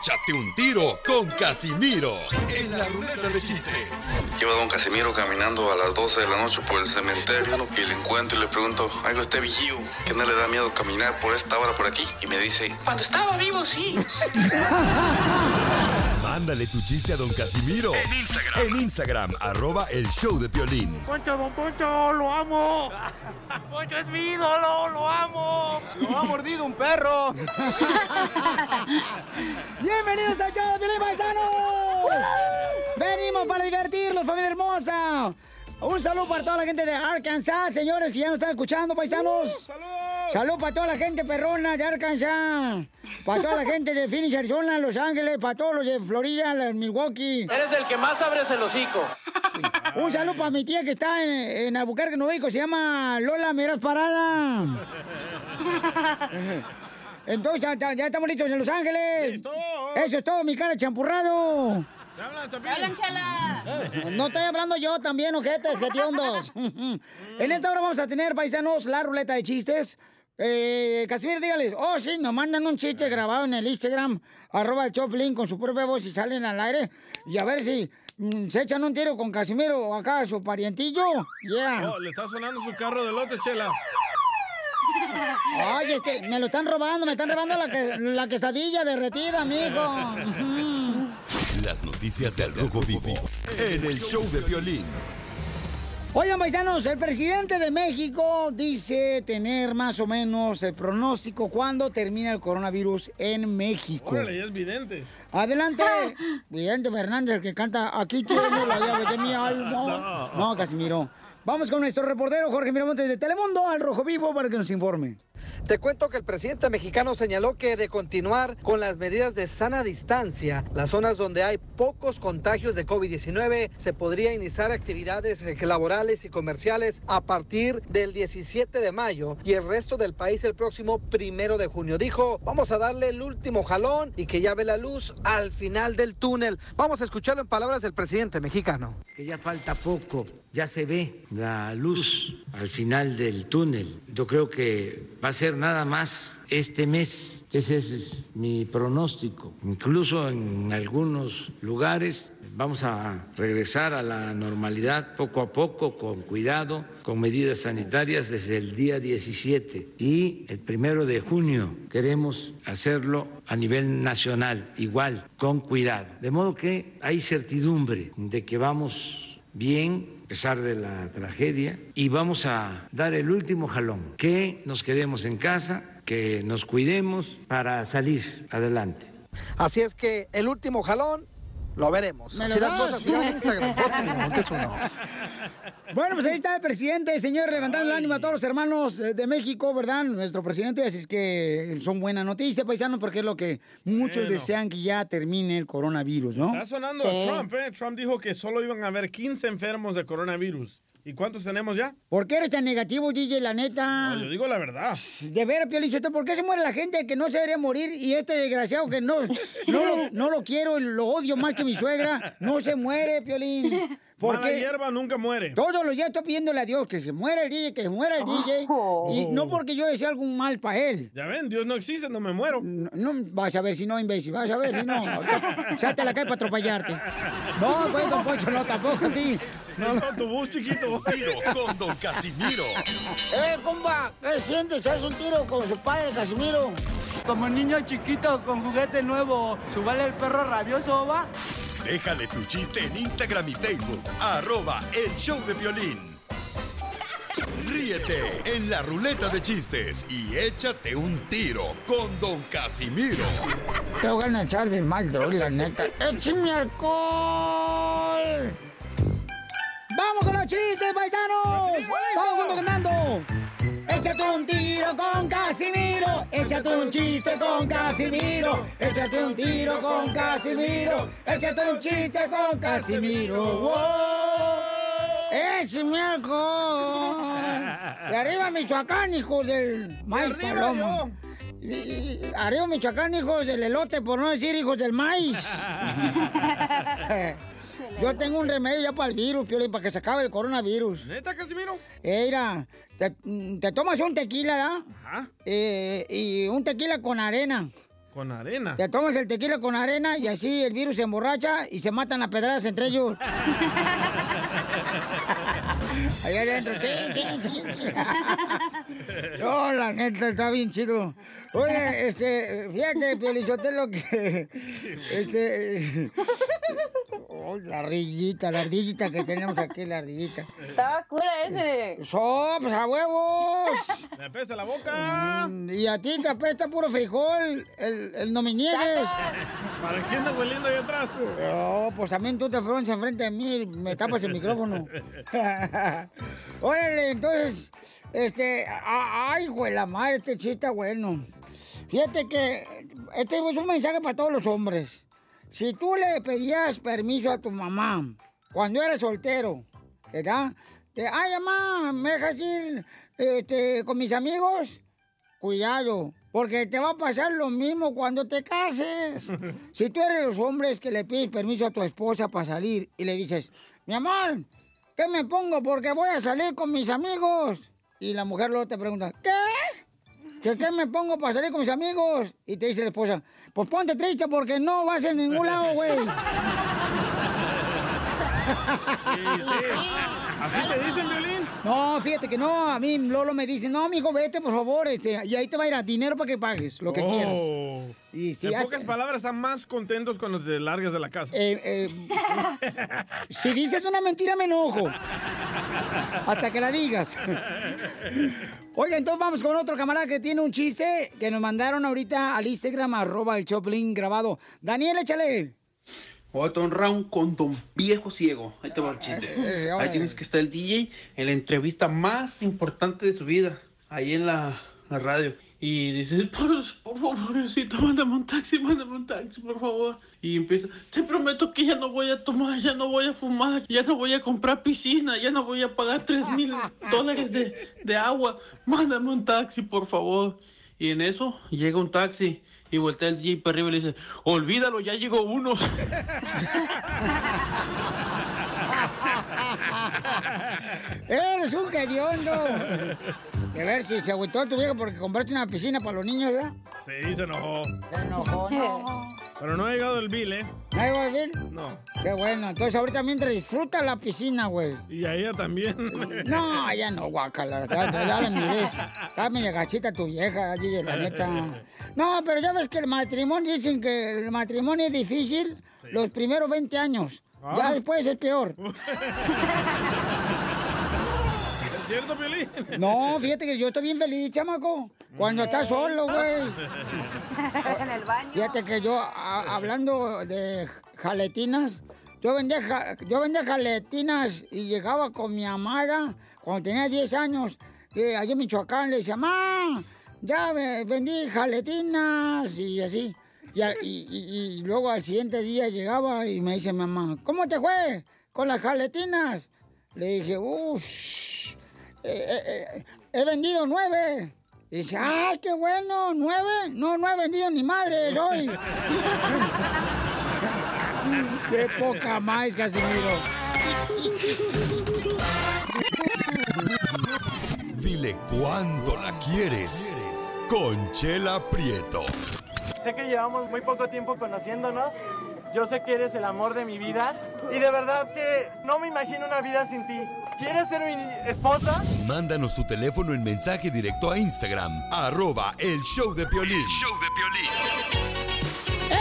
échate un tiro con Casimiro en la ruleta de chistes. Lleva don Casimiro caminando a las 12 de la noche por el cementerio y le encuentro y le pregunto, algo este vigío, que no le da miedo caminar por esta hora por aquí. Y me dice, cuando estaba vivo, sí. Mándale tu chiste a don Casimiro en Instagram, en Instagram arroba el show de Piolín. Poncho, don Poncho, lo amo. Poncho es mi ídolo, lo amo. Lo ha mordido un perro. Bienvenidos al show de Piolín Paisanos. Venimos para divertirnos, familia hermosa. Un saludo para toda la gente de Arkansas, señores, que ya nos están escuchando, paisanos. ¡Salud! ¡Salud! para toda la gente perrona de Arkansas. Para toda la gente de Phoenix, Arizona, Los Ángeles, para todos los de Florida, los Milwaukee. Eres el que más abres el hocico. Un saludo para mi tía que está en, en Albuquerque, Nuevo México, se llama Lola Meras Parada. Entonces, ya, estamos listos en Los Ángeles. Eso es todo, mi cara champurrado. No estoy hablando yo también, ojetes, que tiondos. en esta hora vamos a tener, paisanos, la ruleta de chistes. Eh, Casimiro, dígales, oh, sí, nos mandan un chiste grabado en el Instagram, arroba el Choplin, con su propia voz y salen al aire. Y a ver si mm, se echan un tiro con Casimiro o acá, su parientillo. Yeah. Oh, le está sonando su carro de lotes, Chela. Ay, este, me lo están robando, me están robando la, que- la quesadilla derretida, amigo. Las noticias del Rojo Vivo en el show de Piolín. Oigan, paisanos, el presidente de México dice tener más o menos el pronóstico cuando termina el coronavirus en México. Órale, ya es vidente. Adelante, Vidente Fernández, el que canta Aquí tengo la llave de mi alma. No, Casimiro. Vamos con nuestro reportero Jorge Miramontes de Telemundo al Rojo Vivo para que nos informe. Te cuento que el presidente mexicano señaló que de continuar con las medidas de sana distancia, las zonas donde hay pocos contagios de COVID-19, se podría iniciar actividades laborales y comerciales a partir del 17 de mayo y el resto del país el próximo primero de junio. Dijo, vamos a darle el último jalón y que ya ve la luz al final del túnel. Vamos a escucharlo en palabras del presidente mexicano. que ya falta poco, ya se ve la luz al final del túnel. Yo creo que va a ser nada más este mes. Ese es mi pronóstico. Incluso en algunos lugares vamos a regresar a la normalidad poco a poco, con cuidado, con medidas sanitarias desde el día 17. Y el primero de junio queremos hacerlo a nivel nacional, igual, con cuidado. De modo que hay certidumbre de que vamos bien pesar de la tragedia y vamos a dar el último jalón, que nos quedemos en casa, que nos cuidemos para salir adelante. Así es que el último jalón lo veremos. Bueno, pues ahí está el presidente, señor, levantando el ánimo a todos los hermanos eh, de México, ¿verdad? Nuestro presidente, así es que son buenas noticias, paisanos, porque es lo que muchos Bueno. desean que ya termine el coronavirus, ¿no? Está sonando a Trump, ¿eh? Trump dijo que solo iban a haber 15 enfermos de coronavirus. ¿Y cuántos tenemos ya? ¿Por qué eres tan negativo, DJ, la neta? No, yo digo la verdad. De ver, Piolín, Sotelo, ¿por qué se muere la gente que no se debería morir y este desgraciado que no, no, lo, no lo quiero, lo odio más que mi suegra, no se muere, Piolín? ¿Por Mala hierba nunca muere. Todos los días estoy pidiéndole a Dios que se muera el DJ, que se muera el DJ. Y no porque yo desee algún mal para él. Ya ven, Dios no existe, no me muero. No, no, vas a ver si no, imbécil, vas a ver si no. Salte la calle para atropellarte. No, pues, don Poncho, no, tampoco así. No, no, tu bus chiquito. Tiro con Don Casimiro. Eh, compa, ¿qué sientes? ¿Haz un tiro con su padre, Casimiro? Como niño chiquito con juguete nuevo, ¿subale el perro rabioso, va? Déjale tu chiste en Instagram y Facebook. Arroba el show de violín. Ríete en la ruleta de chistes y échate un tiro con Don Casimiro. Te voy a echar de mal, droga, la neta. ¡Échame alcohol! ¡Vamos con los chistes, paisanos! ¡Todo el mundo cantando! Échate un tiro con Casimiro, échate un chiste con Casimiro, échate un tiro con Casimiro, échate un chiste con Casimiro. ¡Wow! ¡Échame alcohol! ¡De arriba Michoacán, hijo del maíz y- y- arriba Michoacán, hijos del elote, por no decir hijos del maíz. Yo tengo un remedio ya para el virus, Piolín, para que se acabe el coronavirus. ¿Neta, Casimiro? Eh, mira, te, mm, te tomas un tequila, ¿verdad? Ajá. Eh, y un tequila con arena. Con arena. Te tomas el tequila con arena y así el virus se emborracha y se matan a pedradas entre ellos. Ahí adentro, sí, sí, sí, sí. No, la neta, está bien chido. Oye, este, fíjate, Piolichotelo, que... Este... oh, la ardillita, la ardillita que tenemos aquí, la ardillita. Estaba cura ese. ¡So, pues a huevos! ¡Me apesta la boca! Mm, Y a ti te apesta puro frijol, el, el no me niegues. ¿Para qué andas hueliendo ahí atrás? No, pues también tú te fronces enfrente de mí y me tapas el micrófono. Órale, entonces, este, a- ay, güey, la madre, este chiste bueno. Fíjate que este es un mensaje para todos los hombres. Si tú le pedías permiso a tu mamá cuando eras soltero, ¿verdad? De, ay, mamá, ¿me dejas ir este, con mis amigos? Cuidado, porque te va a pasar lo mismo cuando te cases. Si tú eres los hombres que le pides permiso a tu esposa para salir y le dices, mi amor, ¿qué me pongo? Porque voy a salir con mis amigos. Y la mujer luego te pregunta, ¿qué? ¿Que ¿Qué me pongo para salir con mis amigos? Y te dice la esposa, pues ponte triste porque no vas a ningún lado, güey. ¿Así te dicen, Violín? No, fíjate que no, a mí Lolo me dice, no, mijo, vete, por favor, este, y ahí te va a ir a dinero para que pagues lo que Oh. quieras. Y si en hace- pocas palabras, están más contentos cuando te largas de la casa. Eh, eh, si dices una mentira, me enojo. Hasta que la digas. Oiga, entonces vamos con otro camarada que tiene un chiste que nos mandaron ahorita al Instagram, arroba el Choplin grabado. Daniel, échale. Otro un round con don viejo ciego. Ahí te va el Eh, chiste. Ahí tienes que estar el DJ en la entrevista más importante de su vida. Ahí en la, la radio. Y dices, por, por favorcito, mándame un taxi, mándame un taxi, por favor. Y empieza, te prometo que ya no voy a tomar, ya no voy a fumar, ya no voy a comprar piscina, ya no voy a pagar tres mil dólares de, de agua. Mándame un taxi, por favor. Y en eso llega un taxi y voltea el DJ para arriba y le dice, olvídalo, ya llegó uno. Eres un hediondo. A ver si se agüitó tu viejo porque compraste una piscina para los niños, ¿ya? Sí, se enojó. Se enojó, no. Pero no ha llegado el bill, ¿eh? ¿No hay Bill? No. Qué bueno. Entonces ahorita mientras disfruta la piscina, güey. Y a ella también. No, ya no, guacala. Ya, ya, la miré. Está media gachita tu vieja, DJ, la neta. No, pero ya ves que el matrimonio, dicen que el matrimonio es difícil los primeros 20 años. Ya Ah. después es peor. ¿Es cierto? No, fíjate que yo estoy bien feliz, chamaco. Cuando estás solo, güey. en el baño. Fíjate que yo, a- hablando de jaletinas, yo vendía, ja- yo vendía jaletinas y llegaba con mi amada cuando tenía 10 años, eh, allá en Michoacán, le decía, mamá, ya ve- vendí jaletinas y así. Y, a- y- y- y luego al siguiente día llegaba y me dice mamá, ¿cómo te fue con las jaletinas? Le dije, uff, he vendido nueve. Y dice, ¡ay, qué bueno! ¿Nueve? No, no he vendido ni madre hoy. ¡Qué poca más, Casimiro! Dile cuándo la quieres. Conchela Prieto. Sé que llevamos muy poco tiempo conociéndonos. Yo sé que eres el amor de mi vida. Y de verdad que no me imagino una vida sin ti. ¿Quieres ser mi esposa? Mándanos tu teléfono en mensaje directo a Instagram, arroba el show de Piolín.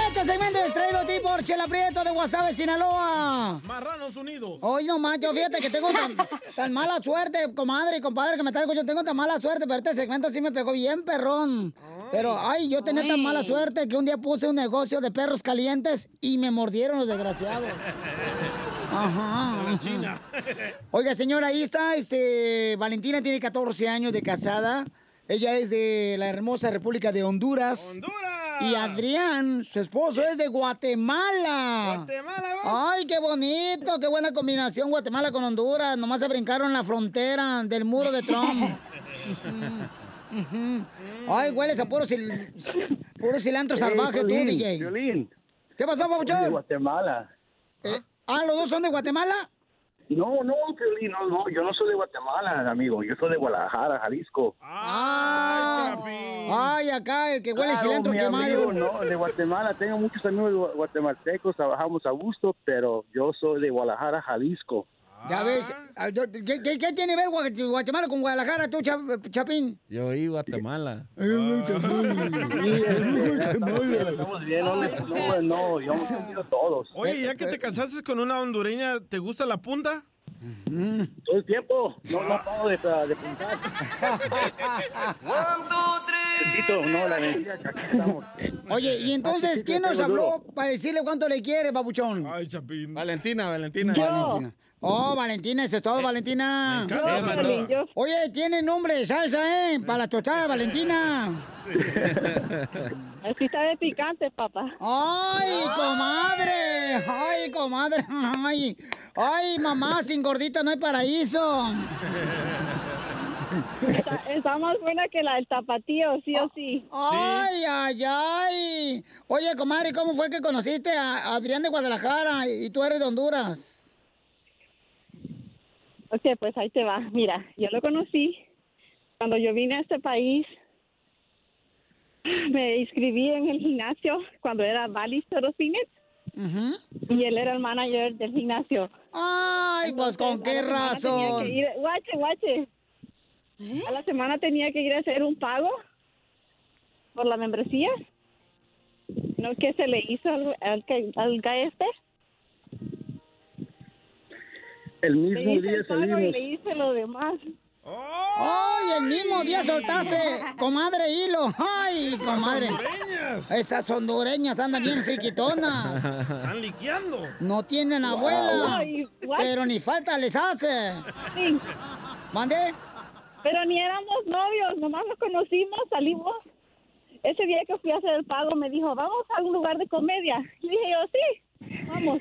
Este segmento es traído a ti por Chela Prieto de Guasave, Sinaloa. Marranos Unidos. Hoy nomás, yo fíjate que tengo tan, tan mala suerte, comadre y compadre, que me traigo. Yo tengo tan mala suerte, pero este segmento sí me pegó bien, perrón. Pero, ay, yo tenía tan mala suerte que un día puse un negocio de perros calientes y me mordieron los desgraciados. Ajá. Ajá. China. Oiga, señora, ahí está, este, Valentina tiene 14 años de casada. Ella es de la hermosa República de Honduras. ¡Honduras! Y Adrián, su esposo, es de Guatemala. Guatemala, ¿vas? Ay, qué bonito, qué buena combinación Guatemala con Honduras. Nomás se brincaron la frontera del muro de Trump. Ay, hueles a puro, puro cilantro salvaje tú, Piolín, DJ. Piolín. ¿Qué pasó, Soy de? Guatemala. Ah, ¿los dos son de Guatemala? No, no, Piolín, no, no, yo no soy de Guatemala, amigo. Yo soy de Guadalajara, Jalisco. Ah, ay, acá el que huele Claro, cilantro quemado. amigo, no, de Guatemala. Tengo muchos amigos gua- guatemaltecos, trabajamos a gusto, pero yo soy de Guadalajara, Jalisco. Ya ves, ah, ¿qué, qué- qué tiene que ver Gua- Guatemala con Guadalajara, tú, Chap- Chapín? Yo oí Guatemala. Estamos bien, no, no, no, yo hemos sentido todos. Oye, ya que te casaste con una hondureña, ¿te gusta la punta? Todo el tiempo, no, no paro de, de puntar. Bendito, no, la estamos. Oye, y entonces, ¿quién nos habló para decirle cuánto le quiere, babuchón? Ay, Chapín. Valentina, Valentina. Valentina. Oh, Valentina, eso es todo, Valentina. esa Piolín, Yo- Oye, tiene nombre de salsa, ¿eh? Para la tostada, Valentina. Así está de picante, papá. ¡Ay, comadre! ¡Ay, comadre! ¡Ay! ¡Ay, mamá! Sin gordita no hay paraíso. Está, está más buena que la del tapatío, sí o sí. ¡Ay, ay, ay! Oye, comadre, ¿cómo fue que conociste a Adrián de Guadalajara y tú eres de Honduras? Ok, pues ahí te va. Mira, yo lo conocí cuando yo vine a este país. Me inscribí en el gimnasio cuando era Photo Fitness. Y él era el manager del gimnasio. Ay, pues con qué razón. que ir- Guache, guache. A la semana tenía que ir a hacer un pago por la membresía. ¿No que se le hizo al, al, al este? El mismo hice día el pago y salimos. le hice lo demás. ¡Ay, el mismo día soltaste, comadre hilo! ¡Ay, comadre! hondureñas. Esas hondureñas andan bien friquitonas. Están liqueando. No tienen abuela, Ay, pero ni falta les hace. Sí. ¿Mande? Pero ni éramos novios, nomás nos conocimos, salimos. Ese día que fui a hacer el pago me dijo, vamos a un lugar de comedia. Y dije yo, sí, vamos.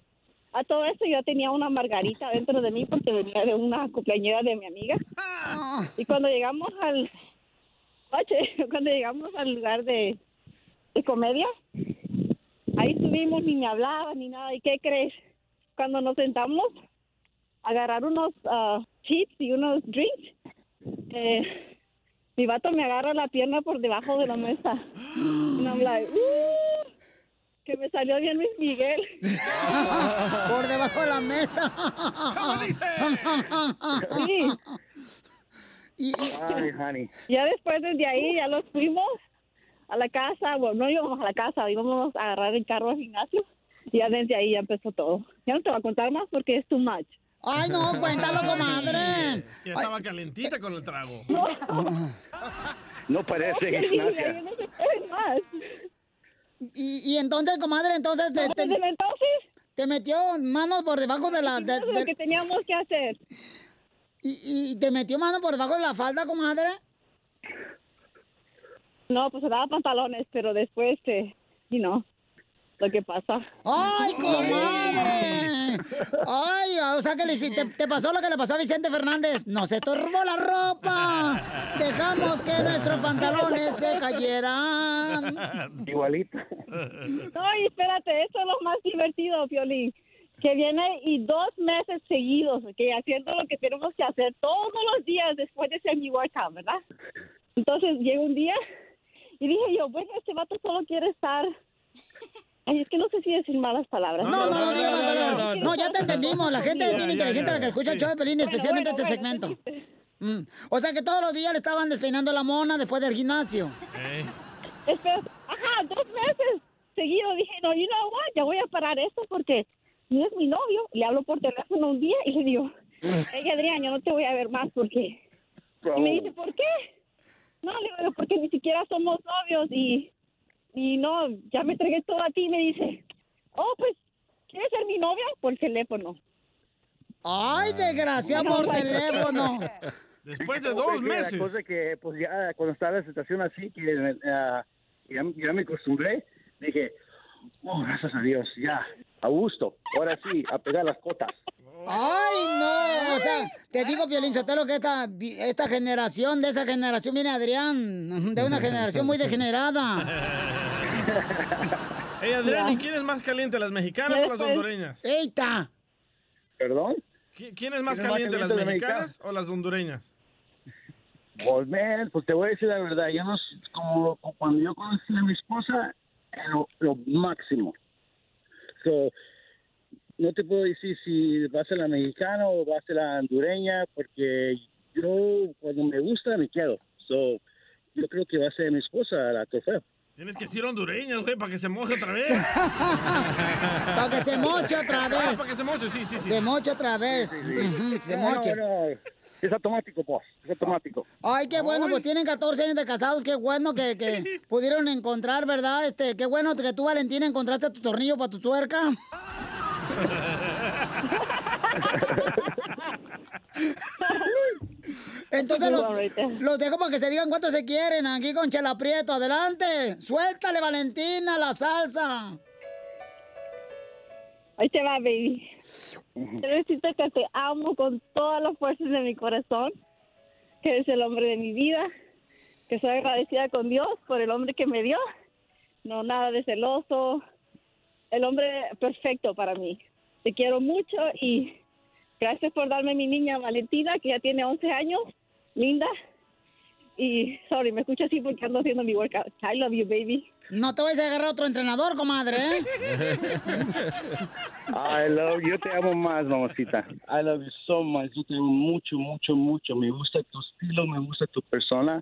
A todo eso yo tenía una margarita dentro de mí porque venía de una cumpleañera de mi amiga. Y cuando llegamos al... Oye, cuando llegamos al lugar de, de comedia, ahí estuvimos, ni me hablaban ni nada. ¿Y qué crees? Cuando nos sentamos a agarrar unos ah, chips y unos drinks, eh, mi vato me agarra la pierna por debajo de la mesa. Y I'm like, "Uh", que me salió bien Luis Miguel. Por debajo de la mesa. Sí. Y, Ay, honey. Ya después desde ahí ya los fuimos a la casa, bueno, no íbamos a la casa, íbamos a agarrar el carro al gimnasio y ya desde ahí ya empezó todo. Ya no te voy a contar más porque es too much. Ay, no, cuéntalo, comadre. Es que ya estaba calentita con el trago. No parece, Ya Ignacia. no se puede más. Y, y entonces, comadre, entonces te, entonces, te metió manos por debajo de la... de- lo que teníamos que hacer. y, y te metió mano por debajo de la falda, comadre? No, pues se daba pantalones, pero después, este, you know, lo que pasa. ¡Ay, comadre! ¡Ay, o sea que le hiciste- te, te pasó lo que le pasó a Vicente Fernández! ¡Nos estorbó la ropa! Dejamos que nuestros pantalones se cayeran. Igualito. No, y espérate, eso es lo más divertido, Piolín. Que viene y dos meses seguidos, que haciendo lo que tenemos que hacer todos los días después de ser mi workout, ¿verdad? Entonces llega un día y dije yo, bueno, este vato solo quiere estar. Ay, es que no sé si decir malas palabras. No, no, no, más palabras. No, ya te entendimos. La gente es bien inteligente la que escucha el show de Pelín, especialmente este segmento. Mm. O sea que todos los días le estaban despeinando la mona después del gimnasio. Ajá, dos meses seguidos. Dije, no, you know what, ya voy a parar esto porque no es mi novio. Le hablo por teléfono un día y le digo, hey, Adrián, yo no te voy a ver más porque... Y me dice, ¿por qué? No, le digo, porque ni siquiera somos novios y, y no, ya me entregué todo a ti. Y me dice, oh, pues, ¿quieres ser mi novia? Por teléfono. ¡Ay, desgracia por teléfono! Después de dos que La meses. cosa que, pues ya cuando estaba en la situación así, que ya, ya me acostumbré, dije, oh, gracias a Dios, ya, a gusto, ahora sí, a pegar las cotas. Ay, no, o sea, te digo, Piolín Sotelo, que esta, esta generación, de esa generación viene Adrián, de una generación muy degenerada. Hey, Adrián, ¿y quién es más caliente, las mexicanas o las hondureñas? ¡Eita! ¿Perdón? ¿Qui- ¿Quién es más ¿Quién es más caliente, las mexicanas o las hondureñas? Pues, man, pues te voy a decir la verdad. Yo no, como, como cuando yo conocí a mi esposa, lo, lo máximo. So, no te puedo decir si va a ser la mexicana o va a ser la hondureña, porque yo, cuando me gusta, me quedo. So, yo creo que va a ser mi esposa la trofeo. Tienes que decir hondureñas, güey, para que se moje otra vez. Para que se moche otra Ah, vez. para que se moche, sí, sí, sí. Se moche otra vez. Se No, moche. no, es automático, boss. Es automático. Ay, qué bueno, pues tienen 14 años de casados, qué bueno que, que pudieron encontrar, ¿verdad? Este, qué bueno que tú, Valentina, encontraste tu tornillo para tu tuerca. Entonces los, los dejo para que se digan cuánto se quieren aquí con Chela Prieto. Adelante, suéltale, Valentina, la salsa. Ahí te va, baby. Te necesito que te amo con todas las fuerzas de mi corazón, que eres el hombre de mi vida, que soy agradecida con Dios por el hombre que me dio. No nada de celoso, el hombre perfecto para mí. Te quiero mucho y gracias por darme mi niña Valentina, que ya tiene 11 años, linda. Y, sorry, me escucho así porque ando haciendo mi workout. I love you, baby. No te vayas a agarrar otro entrenador, comadre, ¿eh? I love you. Yo te amo más, mamacita. I love you so much. Yo te amo mucho, mucho, mucho. Me gusta tu estilo, me gusta tu persona.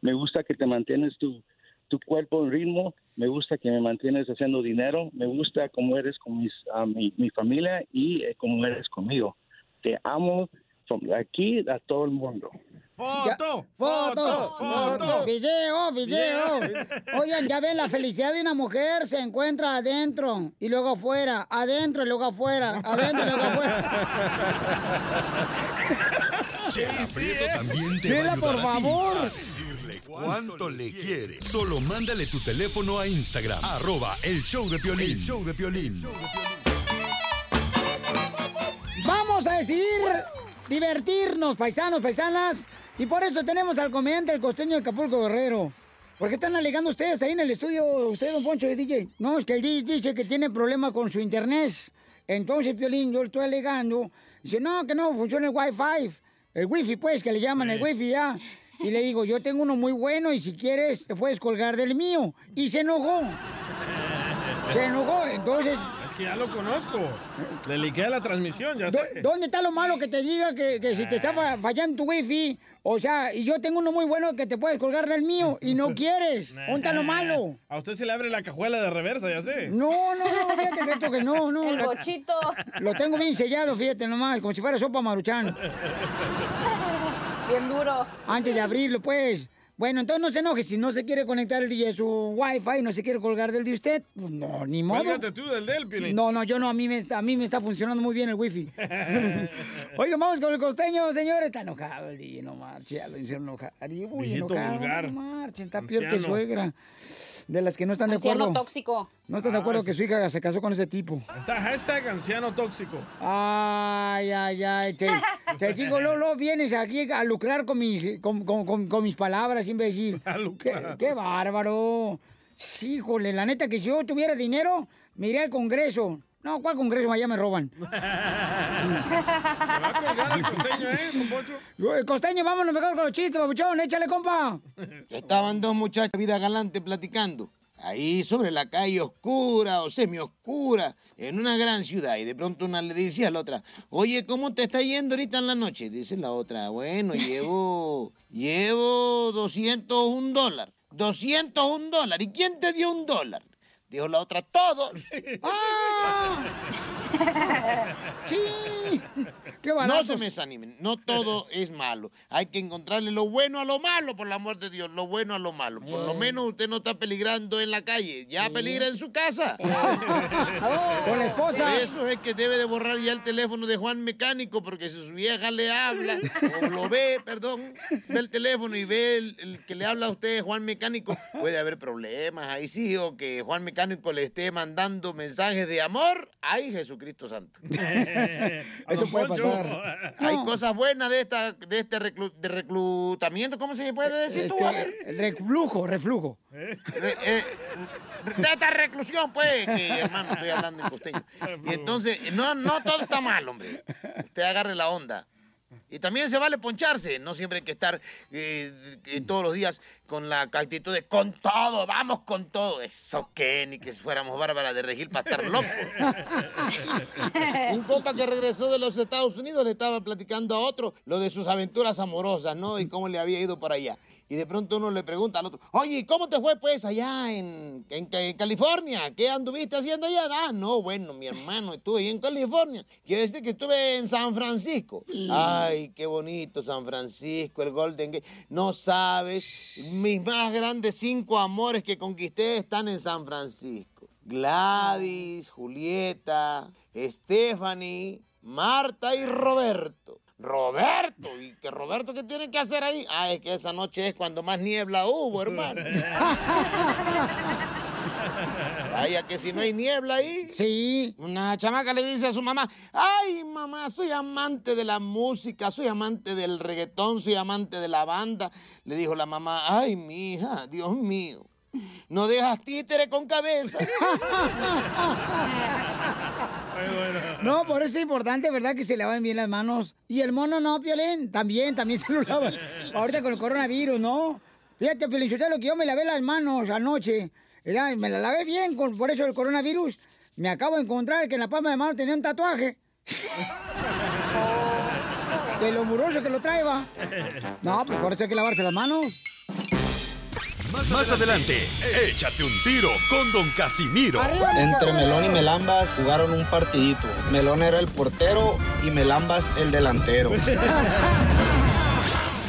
Me gusta que te mantienes tu, tu cuerpo en ritmo. Me gusta que me mantienes haciendo dinero. Me gusta cómo eres con mis, a mi, mi familia y eh, cómo eres conmigo. Te amo de aquí a todo el mundo. ¡Foto! ¡Foto! ¡Foto! ¡Video! ¡Video! Oigan, ya ven, la felicidad de una mujer se encuentra adentro y luego afuera, adentro y luego afuera, adentro y luego afuera. Chela Prieto también te Chela, va a ayudar por a ti favor. a decirle cuánto le quiere. Solo mándale tu teléfono a Instagram, arroba el show de Piolín. El show de Piolín. Vamos a decir divertirnos, paisanos, paisanas. Y por eso tenemos al comediante el costeño de Acapulco Guerrero. ¿Por qué están alegando ustedes ahí en el estudio, usted, don Poncho, de DJ? No, es que el DJ dice que tiene problema con su internet. Entonces, Piolín, yo estoy alegando. Dice, no, que no funciona el Wi-Fi. El Wi-Fi, pues, que le llaman el Wi-Fi ya. Y le digo, yo tengo uno muy bueno y si quieres te puedes colgar del mío. Y se enojó. Se enojó, entonces... Que ya lo conozco. Le liquea la transmisión, ya ¿Dó- sé. ¿Dónde está lo malo que te diga que, que si te está fa- fallando tu wifi? O sea, y yo tengo uno muy bueno que te puedes colgar del mío y no quieres. ¿Dónde está lo malo? A usted se le abre la cajuela de reversa, ya sé. No, no, no, fíjate que esto que no, no. El bochito. Lo tengo bien sellado, fíjate nomás, como si fuera sopa maruchan. Bien duro. Antes de abrirlo, pues. Bueno, entonces no se enoje. Si no se quiere conectar el DJ a su wifi, no se quiere colgar del de usted, pues no, ni modo. Tú del del, Piolín. No, no, yo no, a mí me está, a mí me está funcionando muy bien el wifi. Oigan, vamos con el costeño, señores. Está enojado el DJ, no marche, ya lo hicieron enojar. Y Viejito enojado, vulgar. no marchen, está peor que Anciano. suegra. De las que no están de Anciano acuerdo. tóxico. No están de acuerdo que su hija se casó con ese tipo. Está hashtag anciano tóxico. Ay, ay, ay. Te, te digo, Lolo, vienes aquí a lucrar con mis, con, con- con- con mis palabras, imbécil. Qué, qué bárbaro. Sí, híjole, la neta que si yo tuviera dinero, me iría al Congreso. No, ¿cuál Congreso? Allá me roban. Yo, el costeño, vámonos mejor con los chistes, papuchón. Échale, compa. Estaban dos muchachas vida galante platicando. Ahí sobre la calle oscura o semioscura, en una gran ciudad. Y de pronto una le dice a la otra, oye, ¿cómo te está yendo ahorita en la noche? Dice la otra, bueno, llevo, llevo 201 dólares. 201 dólares. ¿Y quién te dio un dólar? Dijo la otra, todos. ¡Ah! ¡Sí! ¡Qué No se me desanimen, no todo es malo. Hay que encontrarle lo bueno a lo malo, por el amor de Dios, lo bueno a lo malo. Por lo menos usted no está peligrando en la calle, ya peligra en su casa. Con la esposa. Eso es que debe de borrar ya el teléfono de Juan Mecánico, porque si su vieja le habla, o lo ve, perdón, ve el teléfono y ve el, el que le habla a usted, Juan Mecánico, puede haber problemas ahí sí, o que Juan Mecánico mecánico le esté mandando mensajes de amor, ¡ay, Jesucristo Santo! Eso puede pasar. Hay No. cosas buenas de esta de este reclu- de reclutamiento, ¿cómo se puede decir tú? A ver. Este, reflujo, reflujo. Re- eh, de esta reclusión, pues, que hermano, estoy hablando en costeño. Y entonces, no, no todo está mal, hombre. Usted agarre la onda. Y también se vale poncharse, no siempre hay que estar eh, eh, todos los días con la actitud de con todo, vamos con todo. Eso qué, ni que fuéramos Bárbara de Regil para estar locos. Un compa que regresó de los Estados Unidos le estaba platicando a otro lo de sus aventuras amorosas, ¿no? Y cómo le había ido por allá. Y de pronto uno le pregunta al otro, oye, ¿y ¿cómo te fue pues allá en, en en California? ¿Qué anduviste haciendo allá? Ah, no, bueno, mi hermano, estuve ahí en California. Quiere decir que estuve en San Francisco. Ay, qué bonito San Francisco, el Golden Gate. No sabes, mis más grandes cinco amores que conquisté están en San Francisco. Gladys, Julieta, Stephanie, Marta y Roberto. Roberto, ¿y que Roberto qué tiene que hacer ahí? Ah, es que esa noche es cuando más niebla hubo, hermano. Vaya que si no hay niebla ahí. Sí. Una chamaca le dice a su mamá, ay mamá, soy amante de la música, soy amante del reggaetón, soy amante de la banda. Le dijo la mamá, ay mi hija, Dios mío, no dejas títere con cabeza. No, por eso es importante, ¿verdad? Que se laven bien las manos. Y el mono no, Piolín, también, también se lo lava. Ahorita con el coronavirus, ¿no? Fíjate, Piolín, lo que yo me lavé las manos anoche. Me la lavé bien con, por eso el coronavirus. Me acabo de encontrar que en la palma de mano tenía un tatuaje. De lo muroso que lo traeba. No, pues por eso hay que lavarse las manos. Más, adelante, échate un tiro con Don Casimiro. Entre Melón y Melambas jugaron un partidito. Melón era el portero y Melambas el delantero.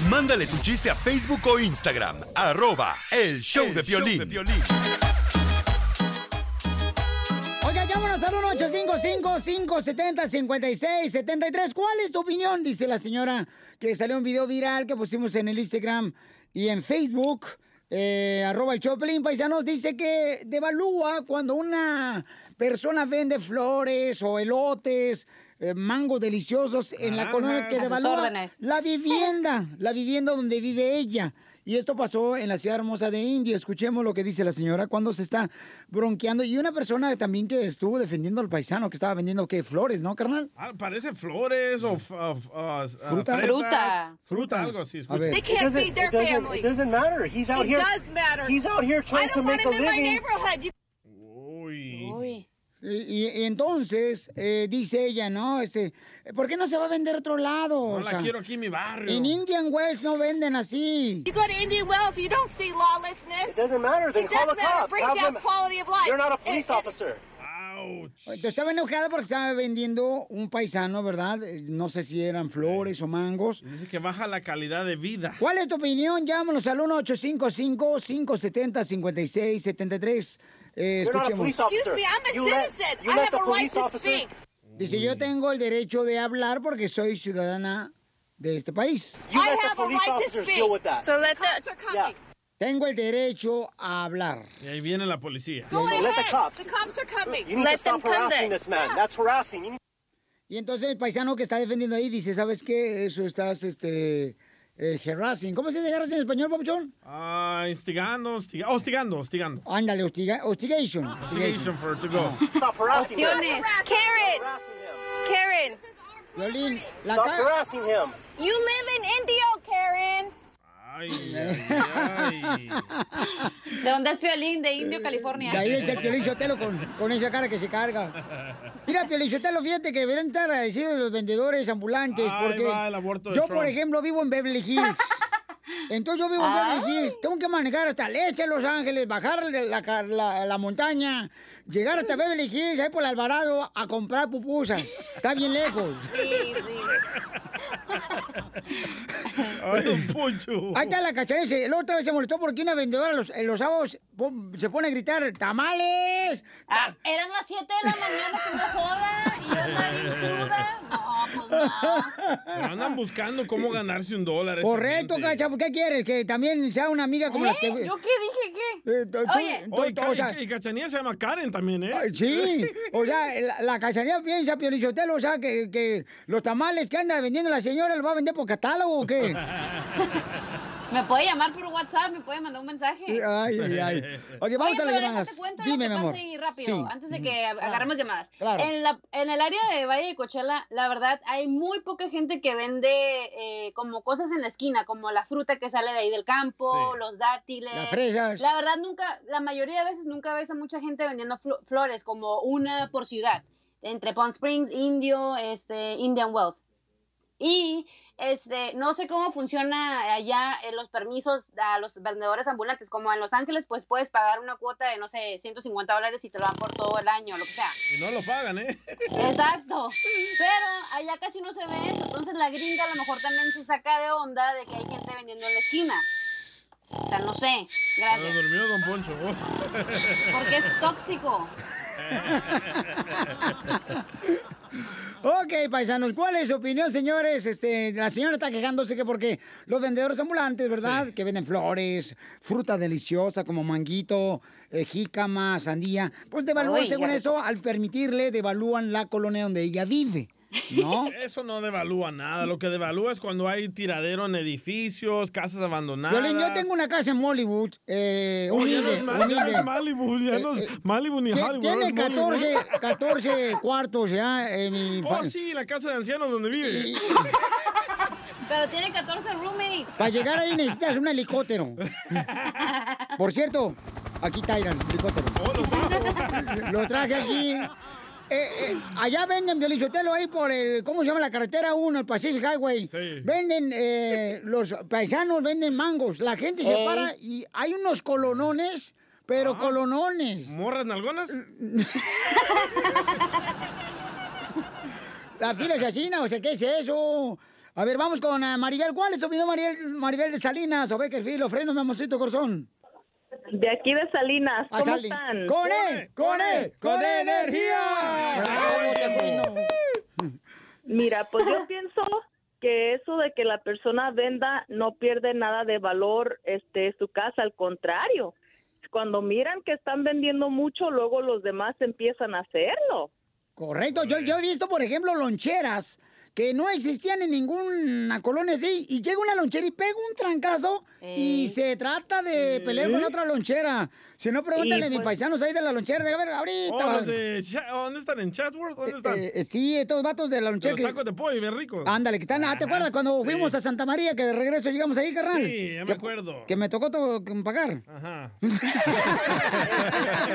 Mándale tu chiste a Facebook o Instagram, arroba el show de Piolín. Oiga, llámanos al 1-855-570-5673. ¿Cuál es tu opinión? Dice la señora que salió un video viral que pusimos en el Instagram y en Facebook. eh, arroba el Choplin, paisanos, dice que devalúa cuando una persona vende flores o elotes, eh, mangos deliciosos en la colonia que A devalúa la vivienda, la vivienda donde vive ella. Y esto pasó en la ciudad hermosa de Indio. Escuchemos lo que dice la señora cuando se está bronqueando. Y una persona también que estuvo defendiendo al paisano, que estaba vendiendo, ¿qué? Flores, ¿no, carnal? Ah, parece flores o uh, uh, Fruta. fresas. Fruta. Fruta, algo así. escucha. It doesn't- it doesn't- It doesn't matter. He's out It here. does matter. He's out here trying I to don't want make a him in my living. neighborhood. You- Y, y- y entonces eh, dice ella, ¿no? Este, ¿por qué no se va a vender a otro lado? No O la sea, quiero aquí en mi barrio. en Indian Wells no venden así. You go to Indian Wells, you don't see lawlessness. It doesn't matter. Then It call does the matter. cops. Brings Have down them- quality of life. You're not a It- police it- officer. Yo estaba enojada porque estaba vendiendo un paisano, ¿verdad? Eh, No sé si eran flores o mangos. Dice que baja la calidad de vida. ¿Cuál es tu opinión? Llámanos al 1-855-570-5673. Eh, escuchemos. Excuse me, I'm a You let- citizen. you I let have a right to speak. Dice, yo tengo el derecho de hablar porque soy ciudadana de este país. You I let have a right to speak. So let the coming. Tengo el derecho a hablar. Y ahí viene la policía. Go So let the ahead. cops. The cops are coming. You need to stop harassing this man. That's harassing. You Y entonces el paisano que está defendiendo ahí dice, ¿sabes qué? Eso estás, este, eh, harassing. ¿Cómo se dice harassing en español, papuchón? Ah, instigando, hostiga- hostigando, hostigando. Ándale, hostiga- hostigation. Hostigation for to go. Stop harassing him. Karen. Karen. Violín, la Stop harassing him. You live in Indio, Karen. Ay, ay, ay. ¿De dónde es Piolín? De Indio, California. De ahí es el Piolín Sotelo con, con esa cara que se carga. Mira, Piolín Sotelo, fíjate que deberían estar agradecidos de los vendedores ambulantes. Porque va el aborto de yo, Trump. por ejemplo, vivo en Beverly Hills. Entonces yo vivo en Beverly Hills. Tengo que manejar hasta el este Los Ángeles, bajar la, la- la- la montaña, llegar hasta Beverly Hills, ahí por el Alvarado, a comprar pupusas. Está bien lejos. Sí, Ay, don Poncho. Ahí está la cachanilla. La otra vez se molestó porque una vendedora los, en los sábados se pone a gritar, ¡tamales! Ah, eran las 7 de la mañana que me joda y yo andaba bien cruda. No, pues no. Pero andan buscando cómo ganarse un dólar. Correcto, cacha, porque hay quieres? ¿Que también sea una amiga como las que... ¿Eh? ¿Yo qué dije qué? Eh, tú- Oye. tú- Oye, tú- Ca- o sea, y, y Cachanilla se llama Karen también, ¿eh? Ay, Sí, o sea, la, la cachanilla piensa, Piolichotelo, o sea, que, que los tamales que anda vendiendo la señora los va a vender por catálogo o qué. Me puede llamar por WhatsApp, me puede mandar un mensaje. Ay, ay, ay. Ok, vamos Oye, a las llamadas. déjate cuento Dime, lo mi que amor. pasa ahí rápido, Sí. antes de que agarremos llamadas. Claro. En, la, en el área de Valle de Coachella, la verdad, hay muy poca gente que vende eh, como cosas en la esquina, como la fruta que sale de ahí del campo, Sí. los dátiles. Las fresas. La verdad, nunca, la mayoría de veces nunca ves a mucha gente vendiendo flo- flores, como una por ciudad, entre Palm Springs, Indio, este, Indian Wells. Y este, no sé cómo funciona allá en los permisos a los vendedores ambulantes. Como en Los Ángeles, pues puedes pagar una cuota de, no sé, 150 dólares y te lo dan por todo el año, lo que sea. Y no lo pagan, ¿eh? Exacto. Pero allá casi no se ve eso. Entonces la gringa a lo mejor también se saca de onda de que hay gente vendiendo en la esquina. O sea, no sé. Se Gracias. durmió Don Poncho. Porque es tóxico. Ok, paisanos, ¿cuál es su opinión, señores? Este, la señora está quejándose que porque los vendedores ambulantes, ¿verdad? Que venden flores, fruta deliciosa como manguito, eh, jícama, sandía, pues devalúan, según eso, al permitirle, devalúan la colonia donde ella vive, ¿no? Eso no devalúa nada. Lo que devalúa es cuando hay tiradero en edificios, casas abandonadas. Violín, yo tengo una casa en Hollywood, eh, Oh, ya no humilde, es Ma- ya no es humilde. Malibu, ya no es Malibu ni Hollywood. Tiene es Malibu. 14, 14 cuartos ya en mi... Oh, sí, la casa de ancianos donde vive. Pero tiene 14 roommates. Para llegar ahí necesitas un helicóptero. Por cierto, aquí Tyran, helicóptero. lo, traje aquí. Eh, eh, allá venden violichotelo ahí por el, ¿cómo se llama la carretera 1, el Pacific Highway? Venden, eh, los paisanos venden mangos. La gente se para y hay unos colonones, pero colonones. ¿Morras nalgonas? La fila se asina, o sea, ¿qué es eso? A ver, vamos con Maribel. ¿Cuál es tu opinión, Maribel, Maribel de Salinas? O Beckerfield, o Freno, mi amorcito corazón. De aquí de Salinas, ¿cómo Sali- están? ¡Con él! ¡Con él! ¡Con energía! Mira, pues yo pienso que eso de que la persona venda no pierde nada de valor este su casa, al contrario. Cuando miran que están vendiendo mucho, luego los demás empiezan a hacerlo. Correcto. Yo, yo he visto, por ejemplo, loncheras que no existían en ninguna colonia así, y llega una lonchera y pega un trancazo y se trata de pelear con otra lonchera. Si no, pregúntale a mis pues- paisanos ahí de la lonchera, de a ver, ahorita. Oh, de Cha- ¿Dónde están? ¿En Chatsworth? ¿Dónde están? Eh, eh, sí, estos vatos de la lonchera. Los que- tacos de pollo, bien ricos. Ándale, que están. Ah, ¿te acuerdas cuando fuimos a Santa María que de regreso llegamos ahí, carnal? Sí, ya me Que- acuerdo. Que me tocó todo que pagar. Ajá.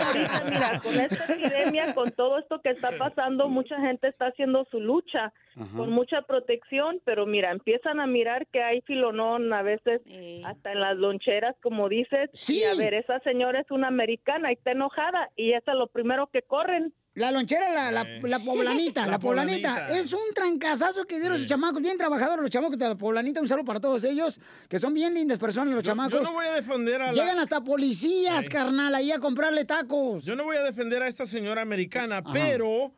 Ahorita, mira, con esta epidemia, con todo esto que está pasando, mucha gente está haciendo su lucha con mucha protección, pero mira, empiezan a mirar que hay filonón a veces hasta en las loncheras, como dices. Y a ver, esa señora es una americana y está enojada y esa es lo primero que corren. La lonchera, la, la, la poblanita, la, La poblanita. poblanita. Es un trancazazo que dieron los chamacos, bien trabajadores los chamacos de la poblanita. Un saludo para todos ellos, que son bien lindas personas los chamacos. Yo no voy a defender a la... Llegan hasta policías, carnal, ahí a comprarle tacos. Yo no voy a defender a esta señora americana, pero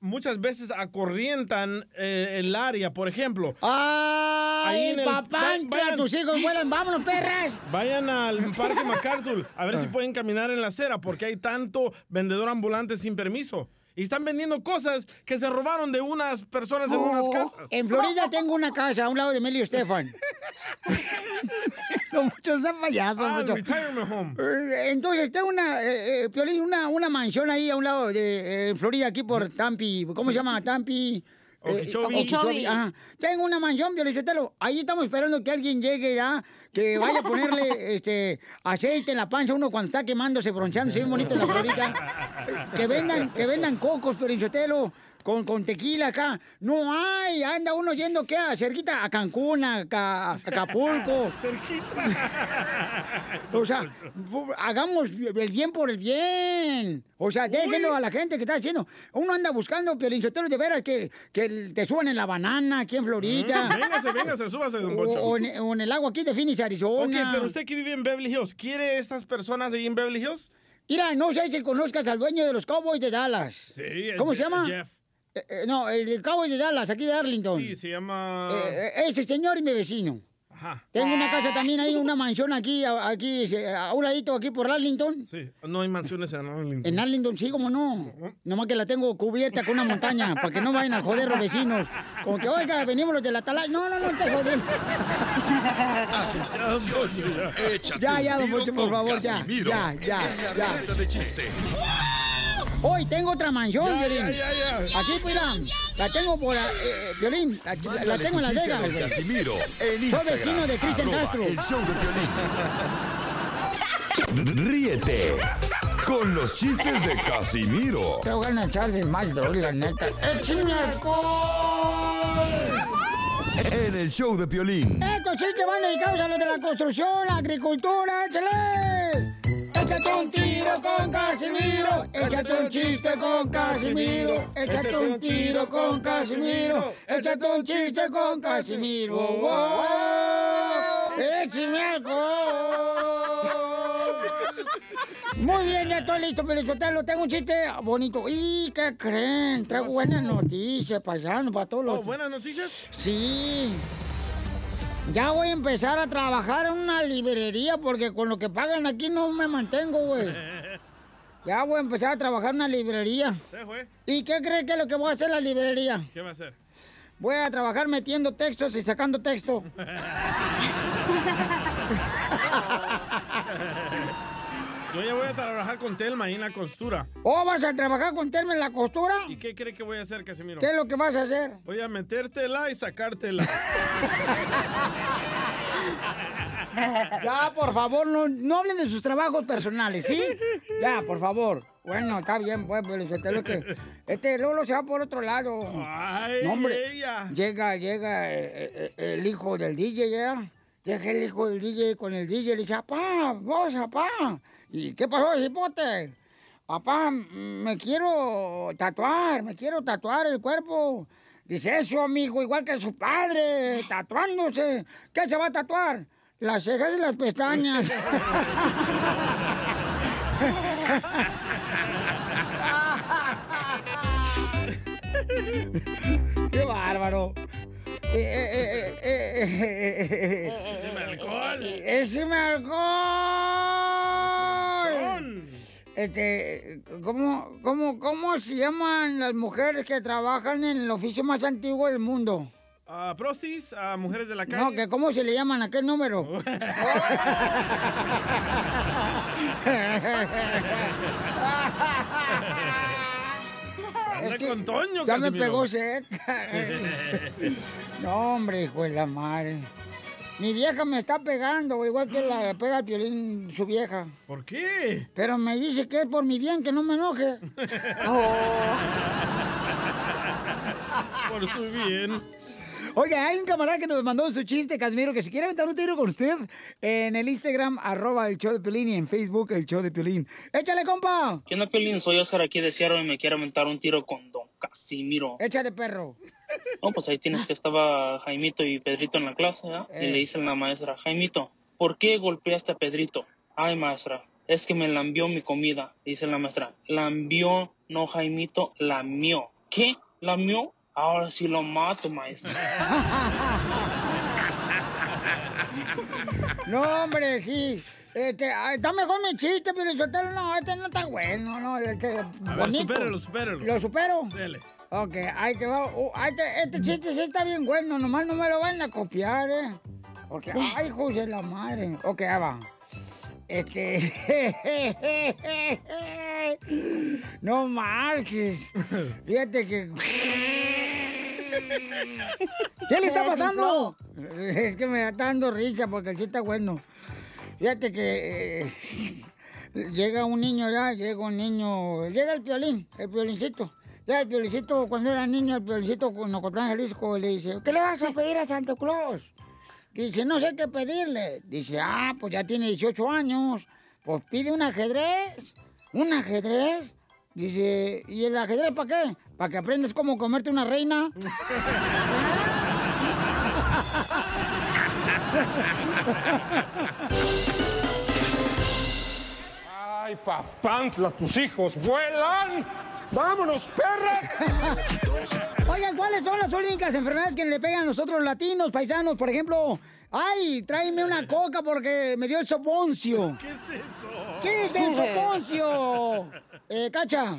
muchas veces acorrientan eh, el área, por ejemplo. ¡Ay, Ahí el- papá! Vayan- tus hijos vuelan! ¡Vámonos, perras! Vayan al Parque MacArthur a ver si Ah. pueden caminar en la acera, porque hay tanto vendedor ambulante sin permiso. Y están vendiendo cosas que se robaron de unas personas en unas Oh, casas. En Florida tengo una casa a un lado de Emilio Estefan. no, mucho ese payaso, Ah, retirement home. Eh, Entonces, tengo una, eh, eh, una, una mansión ahí a un lado de eh, Florida, aquí por Tampi. ¿Cómo se llama? Tampi. eh, ajá. Tengo una mansión, Piolichotelo. Ahí estamos esperando que alguien llegue ya, que vaya a ponerle este aceite en la panza uno cuando está quemándose, bronchándose bien bonito en la Florida. Que vendan, que vendan cocos, Piolichotelo. Con, con tequila acá. No hay. Anda uno yendo, ¿qué? A cerquita, a Cancún, a, a Acapulco. O sea, hagamos el bien por el bien. O sea, déjenlo a la gente que está haciendo. Uno anda buscando piolinchoteros de veras que, que te suban en la banana aquí en Florida. Mm, véngase, véngase, súbase, don Poncho. O, o en, o en el agua aquí de Phoenix, Arizona. Ok, pero usted que vive en Beverly Hills, ¿quiere estas personas ahí en Beverly Hills? Mira, no sé si conozcas al dueño de los Cowboys de Dallas. Sí, ¿Cómo se llama? Jeff. Eh, eh, no, el de Cowboys de Dallas, aquí de Arlington. Sí, se llama... Eh, eh, ese señor y mi vecino. Tengo una casa también ahí, una mansión aquí, a- aquí, a un ladito aquí por Arlington. Sí, no hay mansiones en Arlington. En Arlington, sí, como no. Nomás que la tengo cubierta con una montaña, para que no vayan a joder los vecinos. Como que, oiga, venimos los de la tala. No, no, no, te jodiendo. Échate Ya, ya, don Poncho, por favor, ya, ya, ya, ya. de chiste. Hoy tengo otra mansión, Ya, Violín. ya, ya, ya. Aquí, mira, la tengo por, eh, eh, Violín, la, la tengo en tu Las chiste a Vegas. Casimiro en Soy vecino de Cristian Castro. el show de Piolín. Ríete con los chistes de Casimiro Te voy a echar de mal, la neta. ¡Échame alcohol! en el show de Piolín. Estos chistes van dedicados a los de la construcción, la agricultura, ¡échale! Échate un tiro con Casimiro, échate un chiste con Casimiro, échate un tiro con Casimiro, échate un chiste con Casimiro. ¡Wow! ¡Échame alcohol! Muy bien, ya estoy listo, Pelizotelo. Tengo un chiste bonito. ¿Y qué creen? Traigo buenas noticias, paisano, para todos los... Oh, ¿Buenas noticias? Sí. Ya voy a empezar a trabajar en una librería porque con lo que pagan aquí no me mantengo, güey. Ya voy a empezar a trabajar en una librería. Se fue. ¿Y qué cree que es lo que voy a hacer en la librería? ¿Qué va a hacer? Voy a trabajar metiendo textos y sacando texto. Yo ya voy a trabajar con Telma ahí en la costura. ¿O vas a trabajar con Telma en la costura? ¿Y qué cree que voy a hacer, Casimiro? ¿Qué es lo que vas a hacer? Voy a metértela y sacártela. Ya, por favor, no, no hablen de sus trabajos personales, ¿sí? Ya, por favor. Bueno, está bien, pues, pero lo que este Lolo se va por otro lado. Ay, no, hombre. ella. Llega, llega eh, eh, el hijo del DJ, ya. Llega el hijo del DJ con el DJ y le dice, papá, vos, papá. ¿Y qué pasó, hipote? Papá, me quiero tatuar, me quiero tatuar el cuerpo. Dice eso, amigo, igual que su padre, tatuándose. ¿Qué se va a tatuar? Las cejas y las pestañas. ¡Qué bárbaro! Eh, eh, eh, eh, eh, eh, eh, ¡Écheme alcohol! Este, ¿cómo, cómo, ¿Cómo se llaman las mujeres que trabajan en el oficio más antiguo del mundo? Prostis, a mujeres de la calle. No, que ¿cómo se le llaman a qué número? Anda con Toño, Ya me pegó sed. no, hombre, hijo de la madre. Mi vieja me está pegando, igual que la pega el violín su vieja. ¿Por qué? Pero me dice que es por mi bien, que no me enoje. Por su bien. Oiga, hay un camarada que nos mandó su chiste, Casimiro, que si quiere aventar un tiro con usted en el Instagram, arroba el show de Pelín y en Facebook el show de Pelín. ¡Échale, compa! ¿Qué onda, Pelín? Soy Oscar aquí de Seattle y me quiero aventar un tiro con Don Casimiro. ¡Échale, perro! No, pues ahí tienes que estaba Jaimito y Pedrito en la clase, ¿verdad? Y Eh. le dice la maestra, Jaimito, ¿por qué golpeaste a Pedrito? Ay, maestra, es que me lambió mi comida. Dice la maestra, lambió, no Jaimito, lamió. ¿Qué? ¿Lamió? Ahora sí lo mato, maestra. No, hombre, sí. Este, está mejor mi chiste, pero soltero no, este no está bueno, no, este, A ver, bonito. supéralo, supéralo. ¿Lo supero? Dele. Ok, ahí te va. Uh, ahí te- este chiste sí está bien bueno, nomás no me lo van a copiar, ¿eh? Porque, ay, hijo de la madre. Ok, ahí va. Este. no marches. Fíjate que. ¿Qué le está pasando? Es que me está dando risa porque el chiste está bueno. Fíjate que eh, llega un niño ya, llega un niño, llega el violín, el violincito. Ya el violincito, cuando era niño, el violincito con Ocotlán, Jalisco, le dice, ¿qué le vas a pedir a Santa Claus? Dice, no sé qué pedirle. Dice, ah, pues ya tiene 18 años. Pues pide un ajedrez. ¿Un ajedrez? Dice, ¿y el ajedrez para qué? Para que aprendas cómo comerte una reina. Ay, papantla, tus hijos vuelan. ¡Vámonos, perras! Oigan, ¿cuáles son las únicas enfermedades que le pegan a nosotros latinos, paisanos? Por ejemplo, ay, tráeme una coca porque me dio el soponcio. ¿Qué es eso? ¿Qué es el soponcio? Eh, Cacha.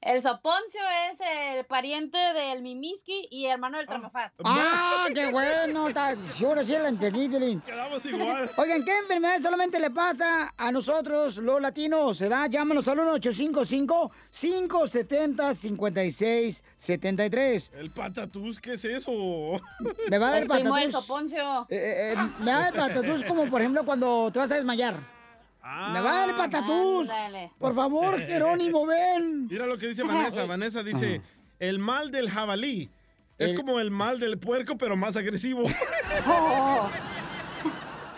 El soponcio es el pariente del mimiski y hermano del tramafat. ¡Ah, qué bueno! ahora sí la entendí, Piolín. Quedamos igual. Oigan, ¿qué enfermedad solamente le pasa a nosotros, los latinos? ¿Se da? Llámanos al 1-855-570-5673. El patatús, ¿qué es eso? Me va a dar del patatús. soponcio. Eh, eh, me va a dar patatús como, por ejemplo, cuando te vas a desmayar. Me va a dar patatús. Ándale. Por favor, Jerónimo, ven. Mira lo que dice Vanessa. Vanessa dice, el mal del jabalí es El- como el mal del puerco, pero más agresivo.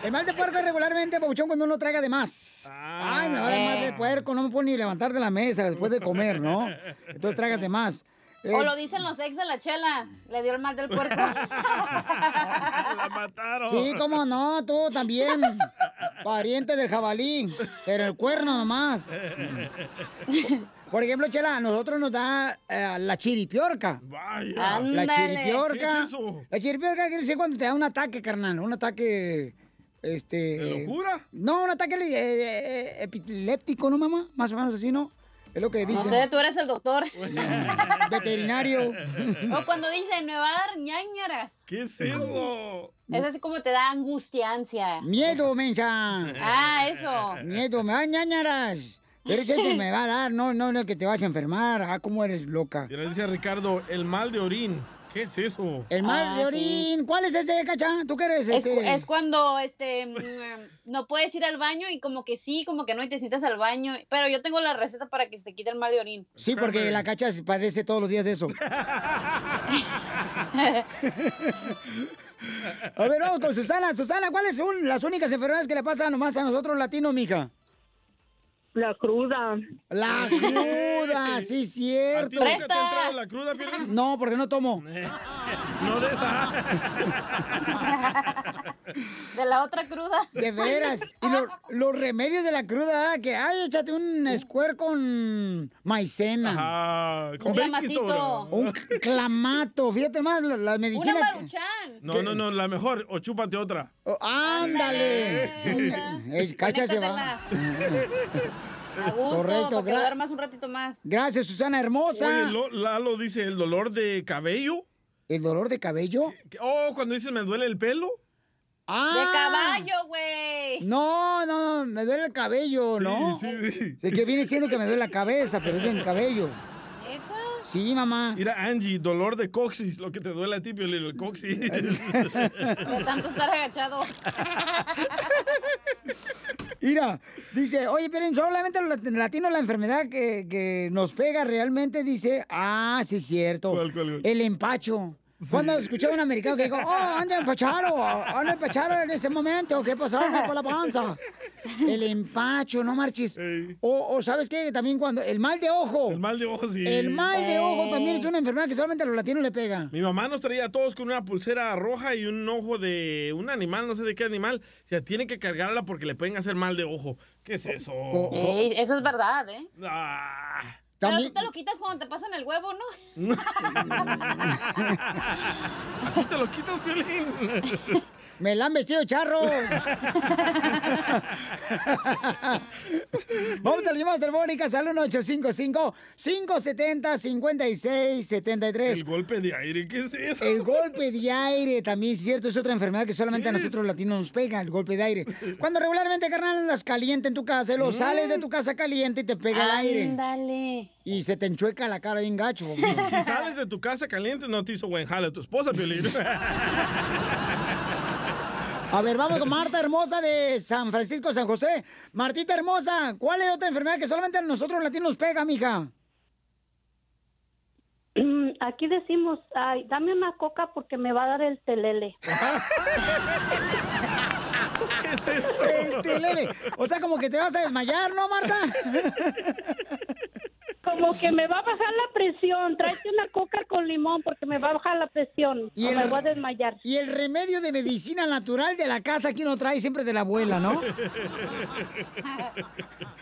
El mal de puerco es regularmente, Pabuchón, cuando uno traga de más. Ay, me va a dar mal de puerco, no me puedo ni levantar de la mesa después de comer, ¿no? Entonces trágate más. Eh, O lo dicen los ex de la chela. Le dio el mal del puerco. La mataron. Sí, cómo no, tú también. Pariente del jabalí, pero el cuerno nomás. Por ejemplo, Chela, a nosotros nos da eh, la chiripiorca. Vaya. La chiripiorca. ¿Qué es eso? La chiripiorca quiere decir cuando te da un ataque, carnal. Un ataque. Este. ¿De locura? No, un ataque eh, eh, epiléptico, ¿no, mamá? Más o menos así, ¿no? Es lo que No dicen. sé, tú eres el doctor. Veterinario. O cuando dicen, me va a dar ñañaras. ¿Qué es eso? Es así como te da angustiancia. Miedo, mensa. Ah, eso. Miedo, me da ñañaras. Pero eso me va a dar, no, no, no, que te vas a enfermar. Ah, cómo eres loca. Mira, dice Ricardo, el mal de orín. ¿Qué es eso? El mal Ah, de sí. orín. ¿Cuál es ese, cacha? ¿Tú qué eres? Es, este? cu- es cuando este mm, no puedes ir al baño y como que sí, como que no y te sientas al baño. Pero yo tengo la receta para que se te quite el mal de orín. Sí, porque la cacha se padece todos los días de eso. A ver, vamos con Susana. Susana, ¿cuáles son las únicas enfermedades que le pasan nomás a nosotros latinos, mija? La cruda. La cruda, sí, ¿A ti cierto. nunca te ha entrado la cruda, Piolín? No, porque no tomo. No de esa. De la otra cruda. De veras. Y lo- los remedios de la cruda, ¿ah? que, ay, échate un square con maicena. Ajá, con Un clamatito. Un clamato. Fíjate más, la, la Una medicina. maruchan. No, no, no, la mejor. O chúpate otra. Oh, ándale. Esa. El cacha se va. A gusto, Correcto, para que duermas un ratito más. Gracias, Susana hermosa. Oye, Lo- Lalo dice el dolor de cabello. ¿El dolor de cabello? Oh, cuando dices me duele el pelo. ¡Ah! De caballo, güey. No, no, me duele el cabello, ¿no? Sí, sí. De que viene siendo que me duele la cabeza, pero es en el cabello. ¿Neta? Sí, mamá. Mira, Angie, dolor de coxis, lo que te duele a ti, Piolín, el coxis. De tanto estar agachado. Mira, dice, oye, pero solamente los lat- latinos la enfermedad que, que nos pega realmente, dice, ah, sí es cierto. ¿Cuál, cuál, cuál? El empacho. Cuando escuché a un americano que dijo, oh, anda empachado, anda empachado en este momento, ¿qué pasó? Por la panza. El empacho, no marches. O, o ¿sabes qué? También cuando, el mal de ojo. El mal de ojo, sí. El mal de ojo también es una enfermedad que solamente a los latinos le pega. Mi mamá nos traía a todos con una pulsera roja y un ojo de un animal, no sé de qué animal. O sea, tiene que cargarla porque le pueden hacer mal de ojo. ¿Qué es eso? Ey, eso es verdad, ¿eh? Ah. Pero También- tú te lo quitas cuando te pasan el huevo, ¿no? Así te lo quitas, Piolín. Me la han vestido charro. Vamos a las llamadas telefónicas al 1-855-570-5673. El golpe de aire, ¿qué es eso? El golpe de aire también es cierto, es otra enfermedad que solamente a ¿Qué nosotros latinos nos pega, el golpe de aire. Cuando regularmente, carnal, andas caliente en tu casa, lo sales de tu casa caliente y te pega el aire. Ándale. Y se te enchueca la cara bien gacho. Si sales de tu casa caliente, no te hizo buen jale tu esposa, Piolín. A ver, vamos con Marta Hermosa de San Francisco, San José. Martita Hermosa, ¿cuál es otra enfermedad que solamente a nosotros latinos nos pega, mija? Mm, Aquí decimos, ay, dame una coca porque me va a dar el telele. ¿Qué es eso? El telele. O sea, como que te vas a desmayar, ¿no, Marta? Como que me va a bajar la presión. Tráete una coca con limón porque me va a bajar la presión. Y o el- me voy a desmayar. Y el remedio de medicina natural de la casa aquí uno trae siempre de la abuela, ¿no?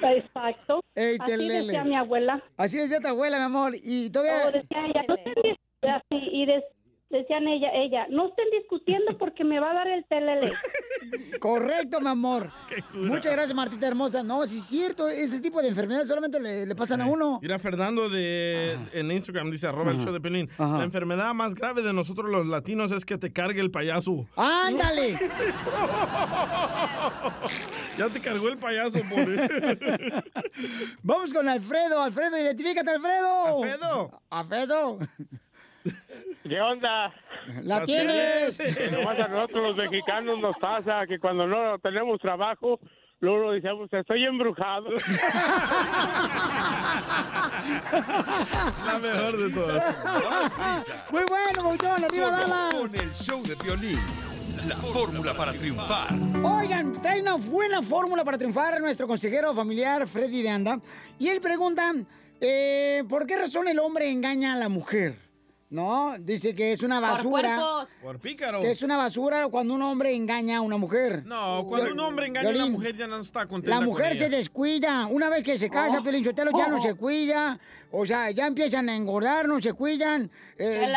Exacto. El Así telele. decía mi abuela. Así decía tu abuela, mi amor. Y todavía... Oh, decía ella, no así, y des- decían ella, ella, no estén discutiendo porque me va a dar el telele. Correcto, mi amor. Muchas gracias, Martita hermosa. No, sí es cierto, ese tipo de enfermedades solamente le, le pasan a uno. Mira, Fernando de, en Instagram dice, arroba el show de Pelín. Ajá. La enfermedad más grave de nosotros los latinos es que te cargue el payaso. ¡Ándale! ya te cargó el payaso, pobre. Vamos con Alfredo. Alfredo, identifícate, Alfredo. Alfredo. Alfredo. ¿Qué onda? La tienes. Nomás a nosotros los mexicanos nos pasa que cuando no tenemos trabajo, luego decimos, estoy embrujado. La mejor de todas. Muy bueno, Bouchón, arriba Solo Dallas. con el show de violín. La fórmula para triunfar. Oigan, trae una buena fórmula para triunfar nuestro consejero familiar Freddy de Anda. Y él pregunta, eh, ¿por qué razón el hombre engaña a la mujer? ¿No? Dice que es una basura. Por pícaro. Que es una basura cuando un hombre engaña a una mujer. No, cuando un hombre engaña a una mujer ya no está contenta La con mujer ella. se descuida. Una vez que se casa, Oh. Pelín Sotelo, ya no se cuida. O sea, ya empiezan a engordar, no se cuidan. Eh,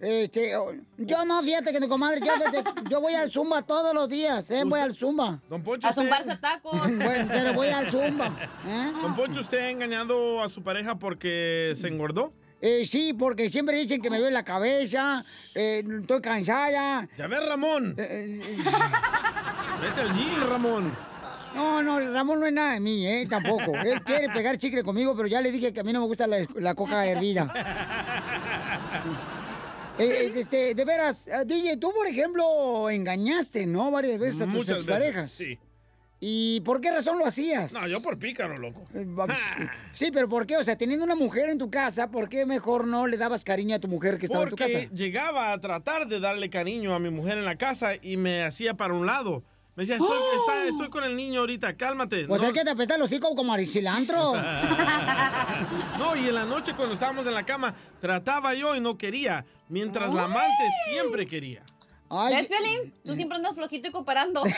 este, oh, yo no, fíjate que, comadre, yo, desde- yo voy al Zumba todos los días, ¿eh? Voy al Zumba. Don Poncho, A usted- zumbarse tacos. Bueno, pero voy al Zumba. ¿eh? Don Poncho, ¿usted ha engañado a su pareja porque se engordó? Eh, sí, porque siempre dicen que me duele la cabeza, eh, estoy cansada. Ya ves, Ramón. Eh, Vete al gym, Ramón. No, no, Ramón no es nada de mí, ¿eh? Tampoco. Él quiere pegar chicle conmigo, pero ya le dije que a mí no me gusta la, la coca hervida. Eh, eh, este, de veras, eh, DJ, tú, por ejemplo, engañaste, ¿no? Varias veces a tus Muchas exparejas. veces, sí. ¿Y por qué razón lo hacías? No, yo por pícaro, loco. Sí, pero ¿por qué? O sea, teniendo una mujer en tu casa, ¿por qué mejor no le dabas cariño a tu mujer que estaba en tu casa? Porque llegaba a tratar de darle cariño a mi mujer en la casa y me hacía para un lado. Me decía, estoy, está- estoy con el niño ahorita, cálmate. Pues no, es que te apesta el hocico como aricilantro. no, y en la noche cuando estábamos en la cama, trataba yo y no quería, mientras la amante siempre quería. ¿Ves, Piolín? Tú siempre andas flojito y cooperando.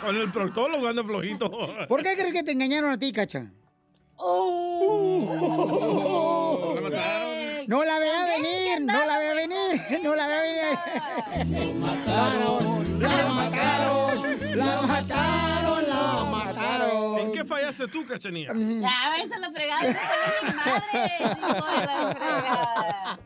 Con el proctólogo ando flojito. ¿Por qué crees que te engañaron a ti, cacha? Oh. No la veía venir, no la veía venir, no la veía venir. mataron, la mataron, la mataron, la mataron. ¿En qué fallaste tú, cachanilla? Ya, ves a la fregada. esa es mi madre. hijo de la fregada.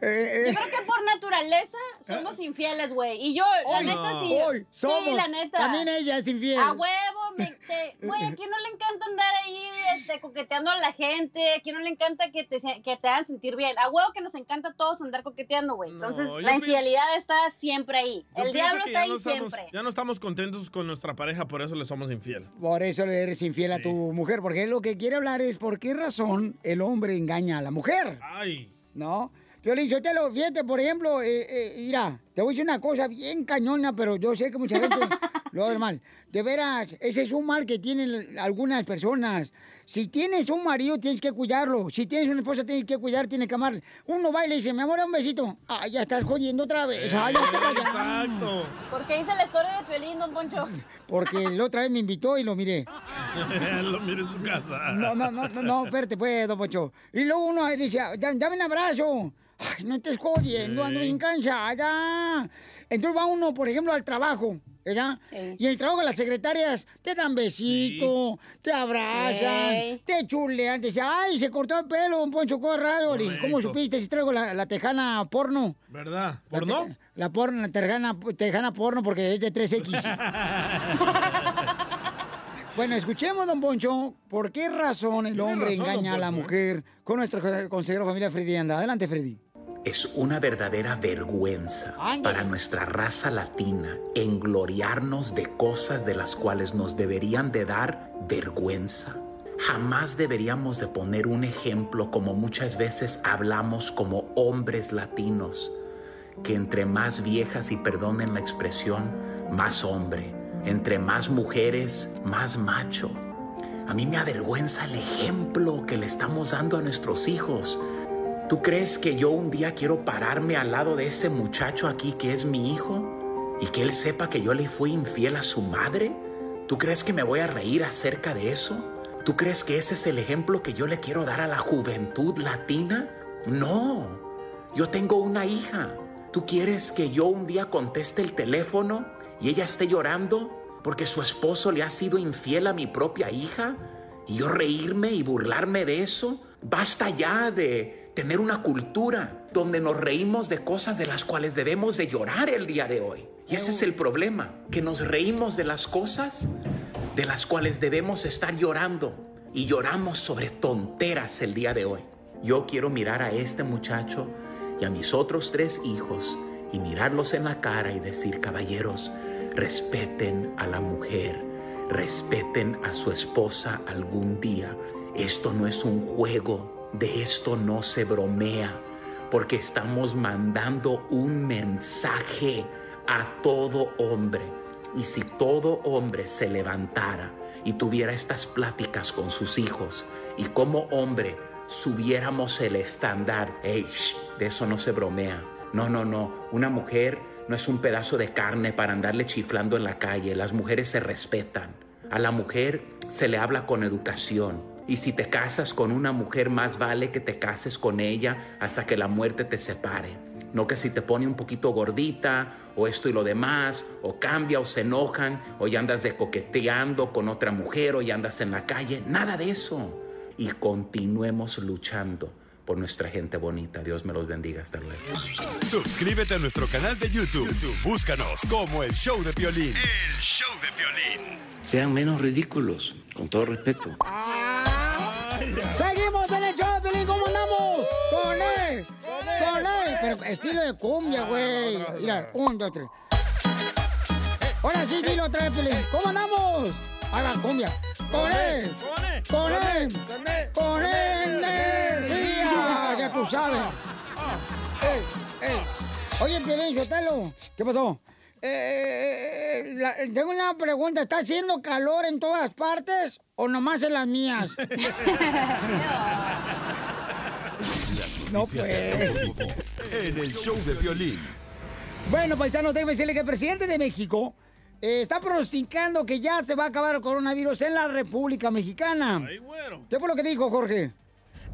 Eh, Yo creo que por naturaleza somos infieles, güey. Y yo, la neta, no. sí. Hoy sí, somos. la neta. También ella es infiel. A huevo, güey, ¿a quién no le encanta andar ahí este, coqueteando a la gente? ¿A quién no le encanta que te, que te hagan sentir bien? A huevo que nos encanta a todos andar coqueteando, güey. Entonces, la pienso- infidelidad está siempre ahí. El diablo está ahí no estamos- siempre. Ya no estamos contentos con nuestra pareja, por eso le somos infiel. Por eso le eres infiel a tu mujer, porque él lo que quiere hablar es por qué razón el hombre engaña a la mujer. Ay. ¿No? Piolín, yo te lo, fíjate, por ejemplo, eh, eh, mira, te voy a decir una cosa bien cañona, pero yo sé que mucha gente lo ver mal. De veras, ese es un mal que tienen algunas personas. Si tienes un marido, tienes que cuidarlo. Si tienes una esposa, tienes que cuidar, tienes que amar. Uno va y le dice, mi amor, un besito. Ah, ya estás jodiendo otra vez. Ah, ya está. Exacto. ¿Por qué dice la historia de Piolín, don Poncho? Porque la otra vez me invitó y lo miré. Lo miro en su casa. No, no, no, no, no, espérate, pues, don Poncho. Y luego uno dice, "Da- dame un abrazo. Ay, no estés jodiendo, ando bien cansada. Entonces va uno, por ejemplo, al trabajo, ¿verdad? Y en el trabajo las secretarias te dan besito, te abrazan, Ey. te chulean, te dicen, ay, se cortó el pelo, don Poncho, dije, ¿Cómo supiste si traigo la, la tejana porno? ¿Verdad? La ¿Por no? te- La porno, la tejana, tejana porno porque es de 3X. Bueno, escuchemos, don Poncho, ¿por qué razón el hombre razón, engaña a la ¿eh? mujer con nuestro consejero familia Freddy Anda? Adelante, Freddy. Es una verdadera vergüenza para nuestra raza latina engloriarnos de cosas de las cuales nos deberían de dar vergüenza. Jamás deberíamos de poner un ejemplo como muchas veces hablamos como hombres latinos, que entre más viejas y perdonen la expresión, más hombre, entre más mujeres, más macho. A mí me avergüenza el ejemplo que le estamos dando a nuestros hijos. ¿Tú crees que yo un día quiero pararme al lado de ese muchacho aquí que es mi hijo y que él sepa que yo le fui infiel a su madre? ¿Tú crees que me voy a reír acerca de eso? ¿Tú crees que ese es el ejemplo que yo le quiero dar a la juventud latina? No, yo tengo una hija. ¿Tú quieres que yo un día conteste el teléfono y ella esté llorando porque su esposo le ha sido infiel a mi propia hija? ¿Y yo reírme y burlarme de eso? Basta ya de tener una cultura donde nos reímos de cosas de las cuales debemos de llorar el día de hoy. Y ese es el problema, que nos reímos de las cosas de las cuales debemos estar llorando y lloramos sobre tonteras el día de hoy. Yo quiero mirar a este muchacho y a mis otros tres hijos y mirarlos en la cara y decir, caballeros, respeten a la mujer, respeten a su esposa algún día. Esto no es un juego, de esto no se bromea, porque estamos mandando un mensaje a todo hombre. Y si todo hombre se levantara y tuviera estas pláticas con sus hijos, y como hombre subiéramos el estándar, "Ey, shh, de eso no se bromea. No, no, no. Una mujer no es un pedazo de carne para andarle chiflando en la calle. Las mujeres se respetan. A la mujer se le habla con educación. Y si te casas con una mujer, más vale que te cases con ella hasta que la muerte te separe. No que si te pone un poquito gordita, o esto y lo demás, o cambia, o se enojan, o ya andas de coqueteando con otra mujer, o ya andas en la calle. Nada de eso. Y continuemos luchando por nuestra gente bonita. Dios me los bendiga. Hasta luego. Suscríbete a nuestro canal de YouTube. YouTube, Búscanos como el show de violín. El show de violín. Sean menos ridículos, con todo respeto. Seguimos en el show, de Piolín, ¿cómo andamos? Con él, con él, pero estilo de cumbia, güey. Mira, un, dos, tres. Ahora sí, dilo otra vez, Piolín. ¿Cómo andamos? Ahí va, cumbia. Con él, con él, con él, energía. Ya tú sabes. Ey, ey. Oye, Sotelo, ¿qué pasó? Eh, la- tengo una pregunta. ¿Está haciendo calor en todas partes o nomás en las mías? No, pues. En el show de violín. Bueno, paisanos, déjeme decirle que el presidente de México eh, está pronosticando que ya se va a acabar el coronavirus en la República Mexicana. ¿Qué fue lo que dijo, Jorge?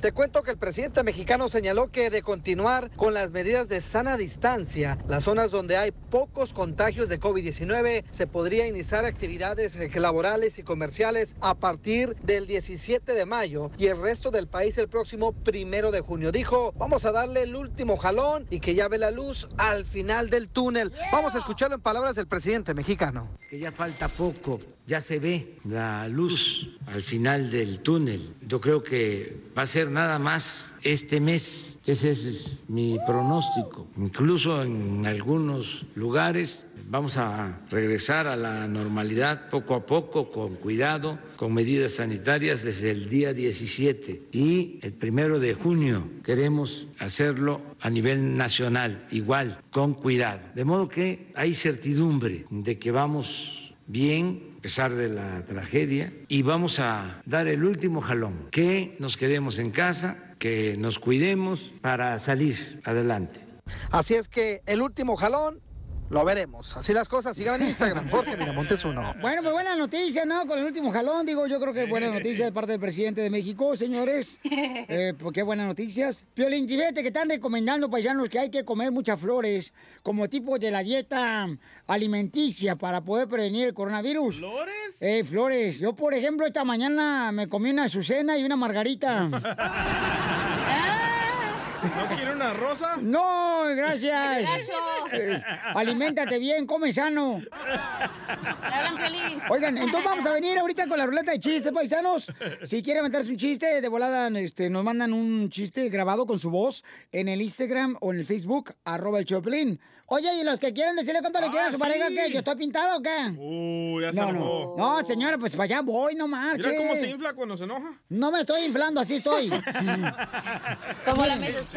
Te cuento que el presidente mexicano señaló que de continuar con las medidas de sana distancia, las zonas donde hay pocos contagios de COVID-19, se podría iniciar actividades laborales y comerciales a partir del 17 de mayo y el resto del país el próximo primero de junio. Dijo, vamos a darle el último jalón y que ya ve la luz al final del túnel. Vamos a escucharlo en palabras del presidente mexicano. que ya falta poco, ya se ve la luz al final del túnel. Yo creo que va a ser nada más este mes, ese es mi pronóstico. Incluso en algunos lugares vamos a regresar a la normalidad poco a poco, con cuidado, con medidas sanitarias desde el día 17 y el primero de junio queremos hacerlo a nivel nacional, igual, con cuidado. De modo que hay certidumbre de que vamos bien a pesar de la tragedia y vamos a dar el último jalón, que nos quedemos en casa, que nos cuidemos para salir adelante. Así es que el último jalón lo veremos. Así las cosas. Sigan en Instagram. Jorge Miramontes uno. Bueno, pues buena noticia, ¿no? Con el último jalón, digo, yo creo que es buena noticia de parte del presidente de México, señores. Eh, pues qué buenas noticias. Piolín, fíjate que están recomendando, paisanos, que hay que comer muchas flores como tipo de la dieta alimenticia para poder prevenir el coronavirus. ¿Flores? Eh, flores. Yo, por ejemplo, esta mañana me comí una azucena y una margarita. ¿No quiere una rosa? No, gracias. Eh, aliméntate bien, come sano. Oigan, entonces vamos a venir ahorita con la ruleta de chistes, paisanos. Si quieren meterse un chiste, de volada este, nos mandan un chiste grabado con su voz en el Instagram o en el Facebook, arroba el Choplin. Oye, y los que quieren decirle cuánto le quieren a su sí. pareja, ¿qué? ¿Yo estoy pintado o qué? Uh, ya se No, enojó. no. No, señora, pues para allá voy, no marche. Mira cómo se infla cuando se enoja. No me estoy inflando, así estoy. Como la Mrs.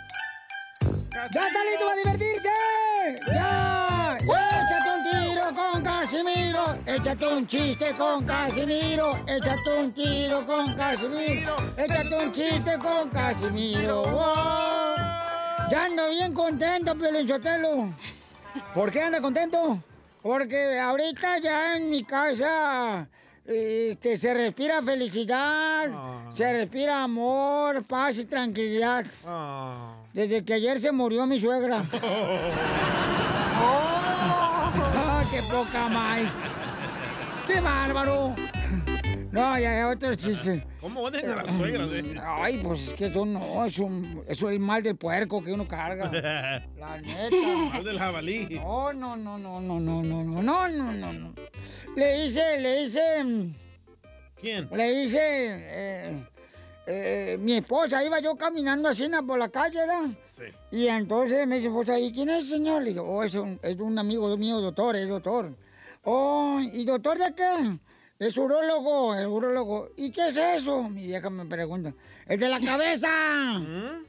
¡Ya está listo para divertirse! ¡Ya! ¡Échate un tiro con Casimiro! ¡Échate un chiste con Casimiro! ¡Échate un tiro con Casimiro! ¡Échate un chiste con Casimiro! ¡Wow! Ya ando bien contento, Piolín Sotelo. ¿Por qué anda contento? Porque ahorita ya en mi casa este, se respira felicidad, se respira amor, paz y tranquilidad. Desde que ayer se murió mi suegra. ¡Oh! ¡Qué poca más! ¡Qué bárbaro! No, ya, ya, otro chiste. ¿Cómo odian a las suegras, eh? Ay, pues es que eso no, es un, eso es el mal del puerco que uno carga. La neta. Mal del jabalí. No, no, no, no, no, no, no, no, no, no, no, no. Le hice, le hice. ¿Quién? Le hice. eh, eh, mi esposa, iba yo caminando así na, por la calle, ¿verdad? Sí. Y entonces me dice, esposa, ¿y quién es, señor? Le digo, oh, es un, es un amigo mío, doctor, es doctor. Oh, ¿y doctor de qué? Es urólogo, el urólogo. ¿Y qué es eso? Mi vieja me pregunta. ¡El de la cabeza!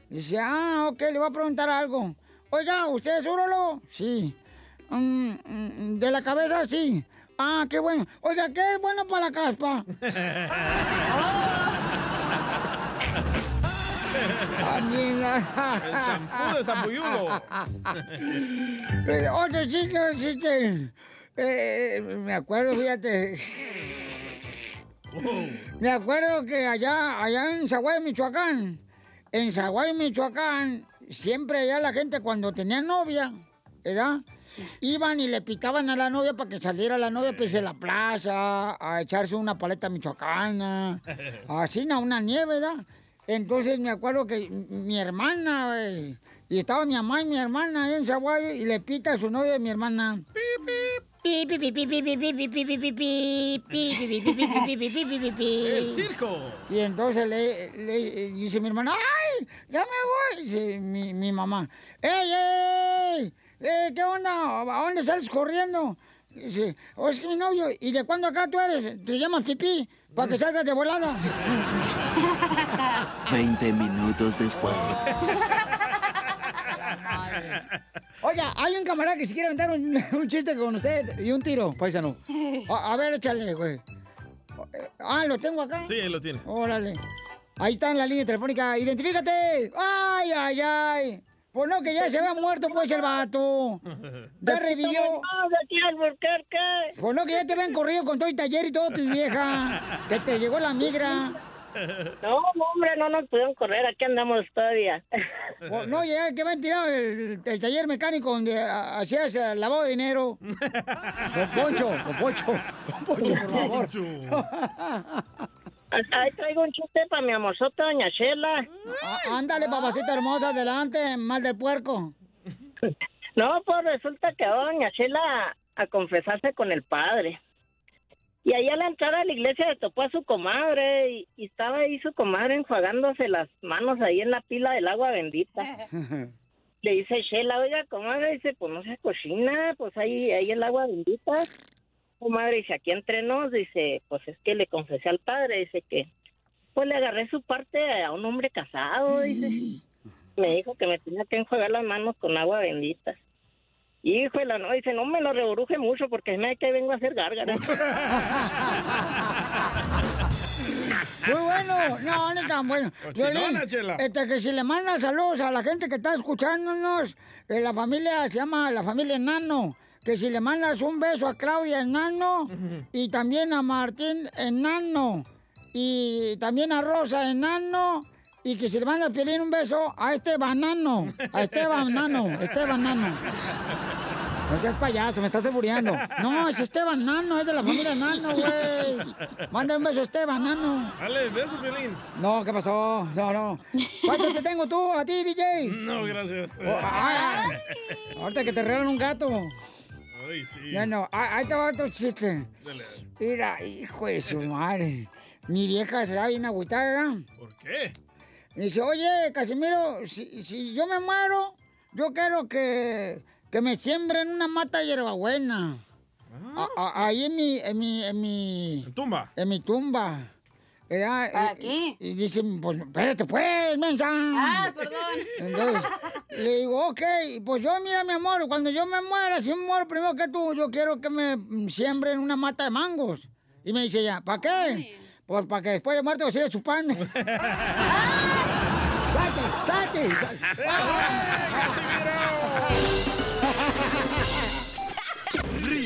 Dice, ah, ok, le voy a preguntar algo. Oiga, ¿usted es urólogo? Sí. Mm, mm, ¿De la cabeza? Sí. Ah, qué bueno. Oiga, ¿qué es bueno para la caspa? El champú de Zapuyulo. Eh, Otro chiste, otro chiste. Eh, me acuerdo, fíjate. Me acuerdo que allá, allá en Zaguay, Michoacán, en Zaguay, Michoacán, siempre allá la gente cuando tenía novia, ¿verdad? Iban y le pitaban a la novia para que saliera la novia pues, a la plaza, a echarse una paleta michoacana, así, una nieve, ¿verdad? Entonces me acuerdo que mi hermana, eh, y estaba mi mamá y mi hermana ahí en Zaguayo, y le pita a su novio de mi hermana. ¡El circo! Y entonces le, le, dice mi hermana, ¡ay! ¡Ya me voy! Dice mi, mamá, ¡ey, ey! ey ¿Qué onda? ¿A dónde sales corriendo? Dice, oh, es que mi novio, ¿y de cuándo acá tú eres? ¿Te llamas Pipí? Para que salgas de volada. 20 minutos después. Oye, hay un camarada que si quiere aventar un, un chiste con usted y un tiro, paisano. A, a ver, échale, güey. Ah, lo tengo acá. Sí, ahí lo tiene. Órale. Ahí está en la línea telefónica. ¡Identifícate! ¡Ay, ay, ay! Pues no, que ya se había muerto, pues, el vato. Ya revivió. Pues no, que ya te ven corrido con todo el taller y todo, tu vieja. Que te llegó la migra. No, hombre, no nos pudieron correr, aquí andamos todavía. Pues no, ya que me han tirado el, el taller mecánico donde hacías el lavado de dinero. Don Poncho, don Poncho, don Poncho, por favor. Ahí traigo un chiste para mi amorzota, doña Shela. Ah, ándale, papacita hermosa, adelante, mal del puerco. No, pues resulta que va doña Shela a confesarse con el padre. Y ahí a la entrada de la iglesia le topó a su comadre y, y estaba ahí su comadre enjuagándose las manos ahí en la pila del agua bendita. Le dice Shela, oiga, comadre, dice, pues no se cocina, pues ahí, ahí el agua bendita. Comadre dice, aquí entre nos, dice, pues es que le confesé al padre, dice que, pues le agarré su parte a un hombre casado, dice. Me dijo que me tenía que enjuagar las manos con agua bendita. Híjole, no, dice, no me lo rebruje mucho porque me que vengo a hacer gárgaras. Muy bueno, no, no tan bueno. Violín, Chela. este, que si le manda saludos a la gente que está escuchándonos, eh, la familia se llama la familia Enano. Que si le mandas un beso a Claudia Enano y también a Martín Enano y también a Rosa Enano y que si le mandas Piolín un beso a este banano, a Esteban Nano, Esteban Nano. No seas payaso, me estás albureando. No, es Esteban Nano, es de la familia Nano, güey. Mándale un beso a Esteban Nano. Dale, beso, Piolín. No, ¿qué pasó? No, no. ¿Cuánto te tengo tú, a ti, DJ? No, gracias. Oh, ay, ahorita que te regalan un gato. Ay, sí. No, ah, ahí te va otro chiste. Dale. Mira, hijo de su madre. mi vieja se da bien agüitada. ¿Por qué? Dice, oye, Casimiro, si, si yo me muero, yo quiero que, que me siembren una mata de hierbabuena. A- a- ahí en mi, en mi, en mi... tumba? En mi tumba. ¿Para qué? Y, y dicen, pues, espérate pues, mensa. Ah, perdón. Entonces, le digo, ok, pues yo, mira, mi amor, cuando yo me muera, si me muero primero que tú, yo quiero que me siembren una mata de mangos. Y me dice ella, ¿para qué? Pues para que después de muerte lo siga chupando. ¡Saque, saque!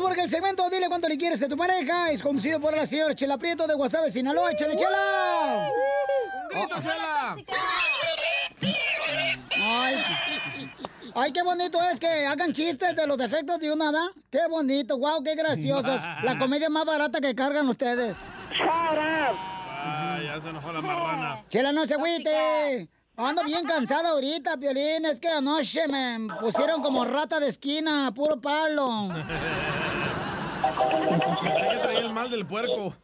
Porque el segmento Dile cuánto le quieres a tu pareja es conducido por la señora Chela Prieto de Guasave, Sinaloa. ¡Échale, Chela! grito, Chela! Ay, ay, qué bonito es que hagan chistes de los defectos de una hada. Qué bonito, wow, qué graciosos. La comedia más barata que cargan ustedes. Ah, ya se enojó la marrana. Chela, no se agüite. Ando bien cansada ahorita, Piolín. Es que anoche me pusieron como rata de esquina, puro palo. Pensé que traía el mal del puerco. O-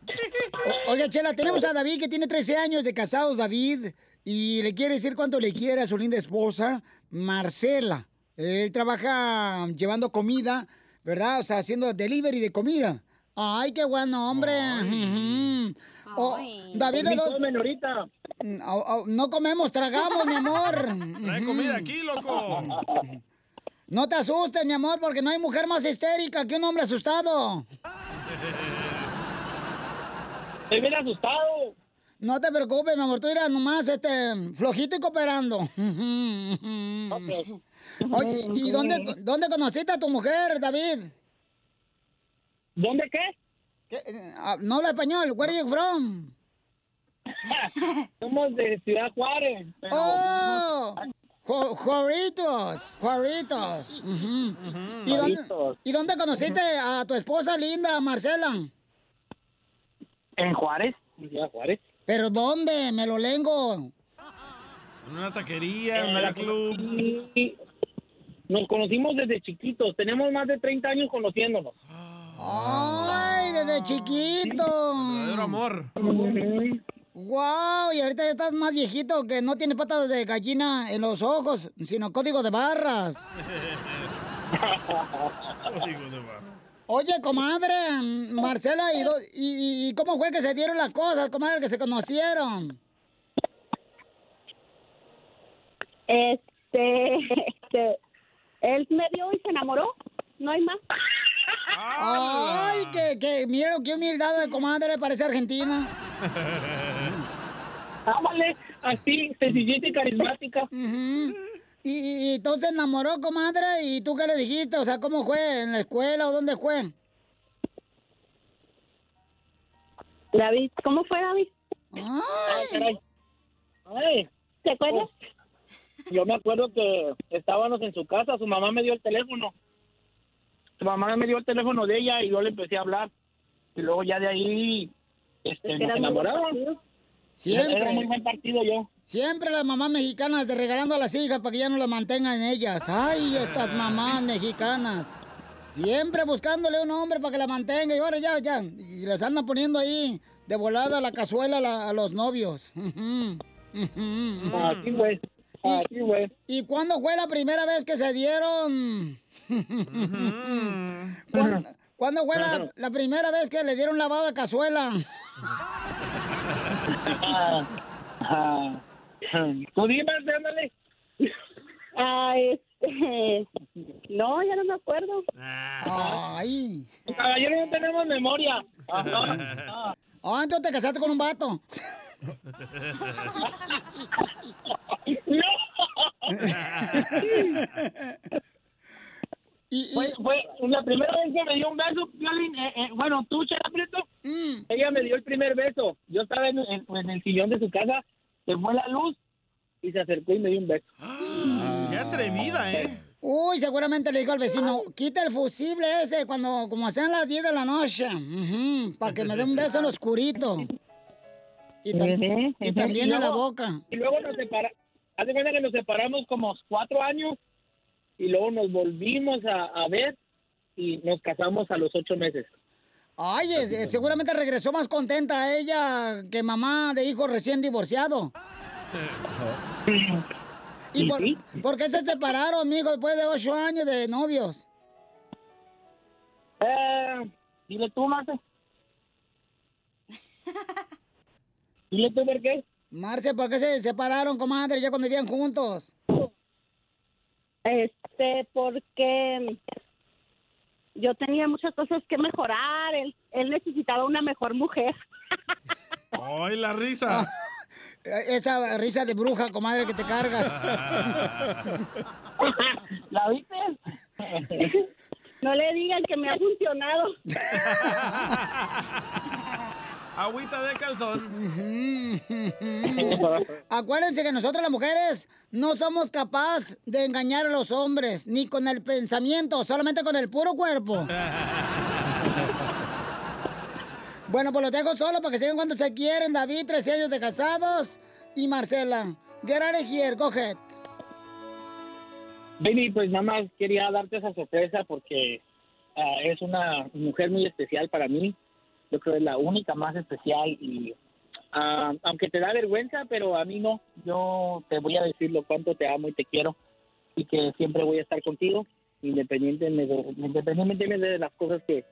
Oye, Chela, tenemos a David que tiene 13 años de casados, David, y le quiere decir cuánto le quiere a su linda esposa, Marcela. Él trabaja llevando comida, ¿verdad? O sea, haciendo delivery de comida. Ay, qué bueno, hombre. Ujú. Oh, David, ¿de dónde- Mm, oh, oh, No comemos, tragamos, mi amor. Trae comida aquí, loco. No te asustes, mi amor, porque no hay mujer más histérica que un hombre asustado. Estoy bien asustado. No te preocupes, mi amor, tú irás nomás, este, flojito y cooperando. Oye, ¿y dónde, dónde conociste a tu mujer, David? ¿Dónde qué? Ah, no habla español, where are you from? Somos de Ciudad Juárez. pero- ¡Oh! Ju- Juaritos, Juaritos. ¿Y, dónde, Juaritos. ¿Y dónde conociste a tu esposa linda, Marcela? ¿En Juárez? ¿En Ciudad Juárez? ¿Pero dónde? Me lo lengo. En una taquería, en un club. Nos conocimos desde chiquitos. Tenemos más de 30 años conociéndonos. ¡Ay, desde chiquito! Verdadero amor. ¡Wow! Y ahorita ya estás más viejito que no tiene patas de gallina en los ojos, sino código de barras. Código de barra. Oye, comadre, Marcela, ¿y, do- y- y cómo fue que se dieron las cosas, comadre, que se conocieron? Este, este, él me vio y se enamoró, no hay más. Ay, que, que, mira qué humildad de comadre, parece argentina. Ámale, así, sencillita y carismática. Y, y- y entonces enamoró, comadre, ¿y tú qué le dijiste? O sea, ¿cómo fue? ¿En la escuela o dónde fue? David, ¿cómo fue David? caray. Ay. ¿Te acuerdas? Yo me acuerdo que estábamos en su casa, su mamá me dio el teléfono. Su mamá me dio el teléfono de ella y yo le empecé a hablar. Y luego ya de ahí este, Es nos enamoramos. Siempre. Era muy buen partido yo. Siempre las mamás mexicanas de regalando a las hijas para que ya no las mantengan ellas. Ay, estas mamás mexicanas. Siempre buscándole un hombre para que la mantenga y ahora ya, ya. Y les andan poniendo ahí de volada la cazuela a, la- a los novios. Así pues. Así fue. ¿Y cuándo fue la primera vez que se dieron? ¿Cuándo, cuándo fue la, la primera vez que le dieron lavado de cazuela? Ah, Tú dime, ándale. Ah, este... No, ya no me acuerdo. Ay. Los caballeros no tenemos memoria. Ah, entonces te casaste con un vato. Fue, fue la primera vez que me dio un beso, Piolín, eh, eh, bueno, tú, Chela Mm. ella me dio el primer beso. Yo estaba en, en- en el sillón de su casa, se fue la luz y se acercó y me dio un beso. Qué atrevida, ¿eh? Uy, seguramente le dijo al vecino, quita el fusible ese cuando, como sean las 10 de la noche, para que me dé un beso en lo oscurito. Y, tam- y también en la boca. Y luego nos separamos, haz de cuenta que nos separamos como cuatro años y luego nos volvimos a, a ver y nos casamos a los ocho meses. Ay, es- eh, seguramente regresó más contenta ella que mamá de hijo recién divorciado. ¿Y por, por qué se separaron, amigo, después de ocho años de novios? Eh, dile tú, Marce. Dile tú por qué. Marce, ¿por qué se separaron, comadre, ya cuando vivían juntos? Este, porque yo tenía muchas cosas que mejorar. Él, él necesitaba una mejor mujer. ¡Ay, la risa! Esa risa de bruja, comadre, que te cargas. ¿La viste? No le digan que me ha funcionado. Agüita de calzón. Acuérdense que nosotros las mujeres no somos capaces de engañar a los hombres, ni con el pensamiento, solamente con el puro cuerpo. Bueno, pues los dejo solo para que sigan cuando se quieren. David, 13 años de casados. Y Marcela, get out of here, go ahead. Baby, pues nada más quería darte esa sorpresa porque ah, es una mujer muy especial para mí. Yo creo que es la única más especial y ah, aunque te da vergüenza, pero a mí no. Yo te voy a decir lo cuánto te amo y te quiero y que siempre voy a estar contigo independientemente de, independientemente de las cosas que,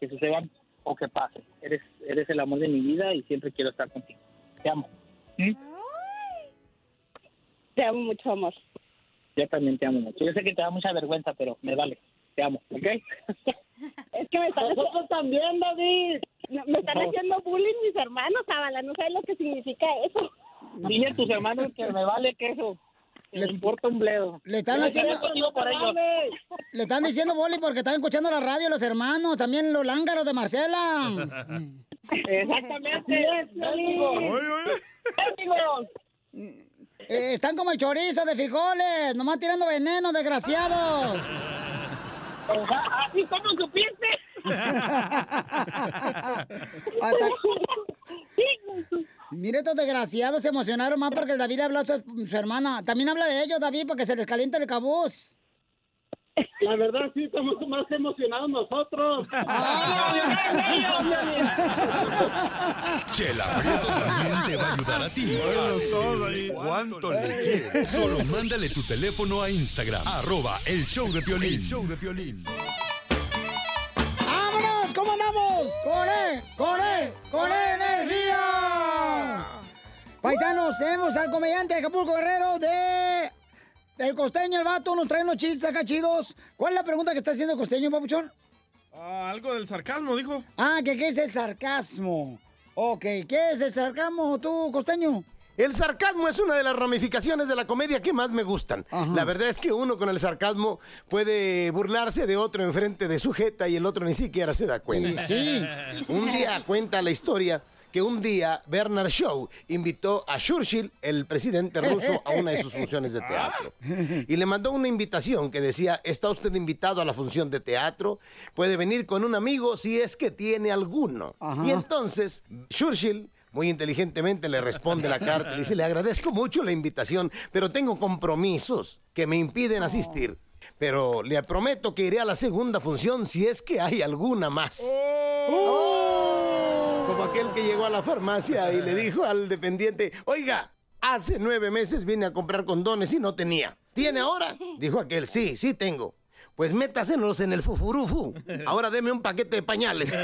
que sucedan o que pasen. Eres, eres el amor de mi vida y siempre quiero estar contigo. Te amo. ¿Mm? Te amo mucho, amor. Yo también te amo mucho. Yo sé que te da mucha vergüenza, pero me vale. Te amo, ¿ok? Es que me Nosotros también, David. No, Me están No. haciendo bullying mis hermanos, Zabala. No sabes lo que significa eso. Dile a tus hermanos que me vale que eso. que me importa un bledo. Le están haciendo... por ellos. Le están diciendo boli porque están escuchando la radio los hermanos, también los lángaros de Marcela. Exactamente. Eh, están como el chorizo de frijoles, nomás tirando veneno, desgraciados. ¿Así como supiste? Hasta- Mire, estos desgraciados se emocionaron más porque el David habló a su, su hermana. También habla de ellos, David, porque se les calienta el cabuz. La verdad sí estamos más emocionados nosotros. Chela Prieto también te va a ayudar a ti a decirle cuánto le quieres. Solo mándale tu teléfono a Instagram, arroba el show de Piolín. El show de Piolín. ¿Cómo andamos? ¡Con E! ¡Con E! ¡Con E energía! Paisanos, tenemos al comediante de Acapulco Guerrero de... El costeño, el vato, nos trae unos chistes acá chidos. ¿Cuál es la pregunta que está haciendo el costeño, papuchón? Ah, algo del sarcasmo, dijo. Ah, que qué es el sarcasmo. Ok, ¿qué es el sarcasmo tú, costeño? El sarcasmo es una de las ramificaciones de la comedia que más me gustan. La verdad es que uno con el sarcasmo puede burlarse de otro enfrente de su jeta y el otro ni siquiera se da cuenta. Sí. Un día cuenta la historia que un día Bernard Shaw invitó a Churchill, el presidente ruso, a una de sus funciones de teatro. Y le mandó una invitación que decía, está usted invitado a la función de teatro, puede venir con un amigo si es que tiene alguno. Ajá. Y entonces Churchill muy inteligentemente le responde la carta y le dice, le agradezco mucho la invitación, pero tengo compromisos que me impiden asistir. Pero le prometo que iré a la segunda función si es que hay alguna más. Como aquel que llegó a la farmacia y le dijo al dependiente, oiga, Hace nueve meses vine a comprar condones y no tenía. ¿Tiene ahora? Dijo aquel, sí, sí tengo. Pues métasenos en el fufurufu. Ahora deme un paquete de pañales.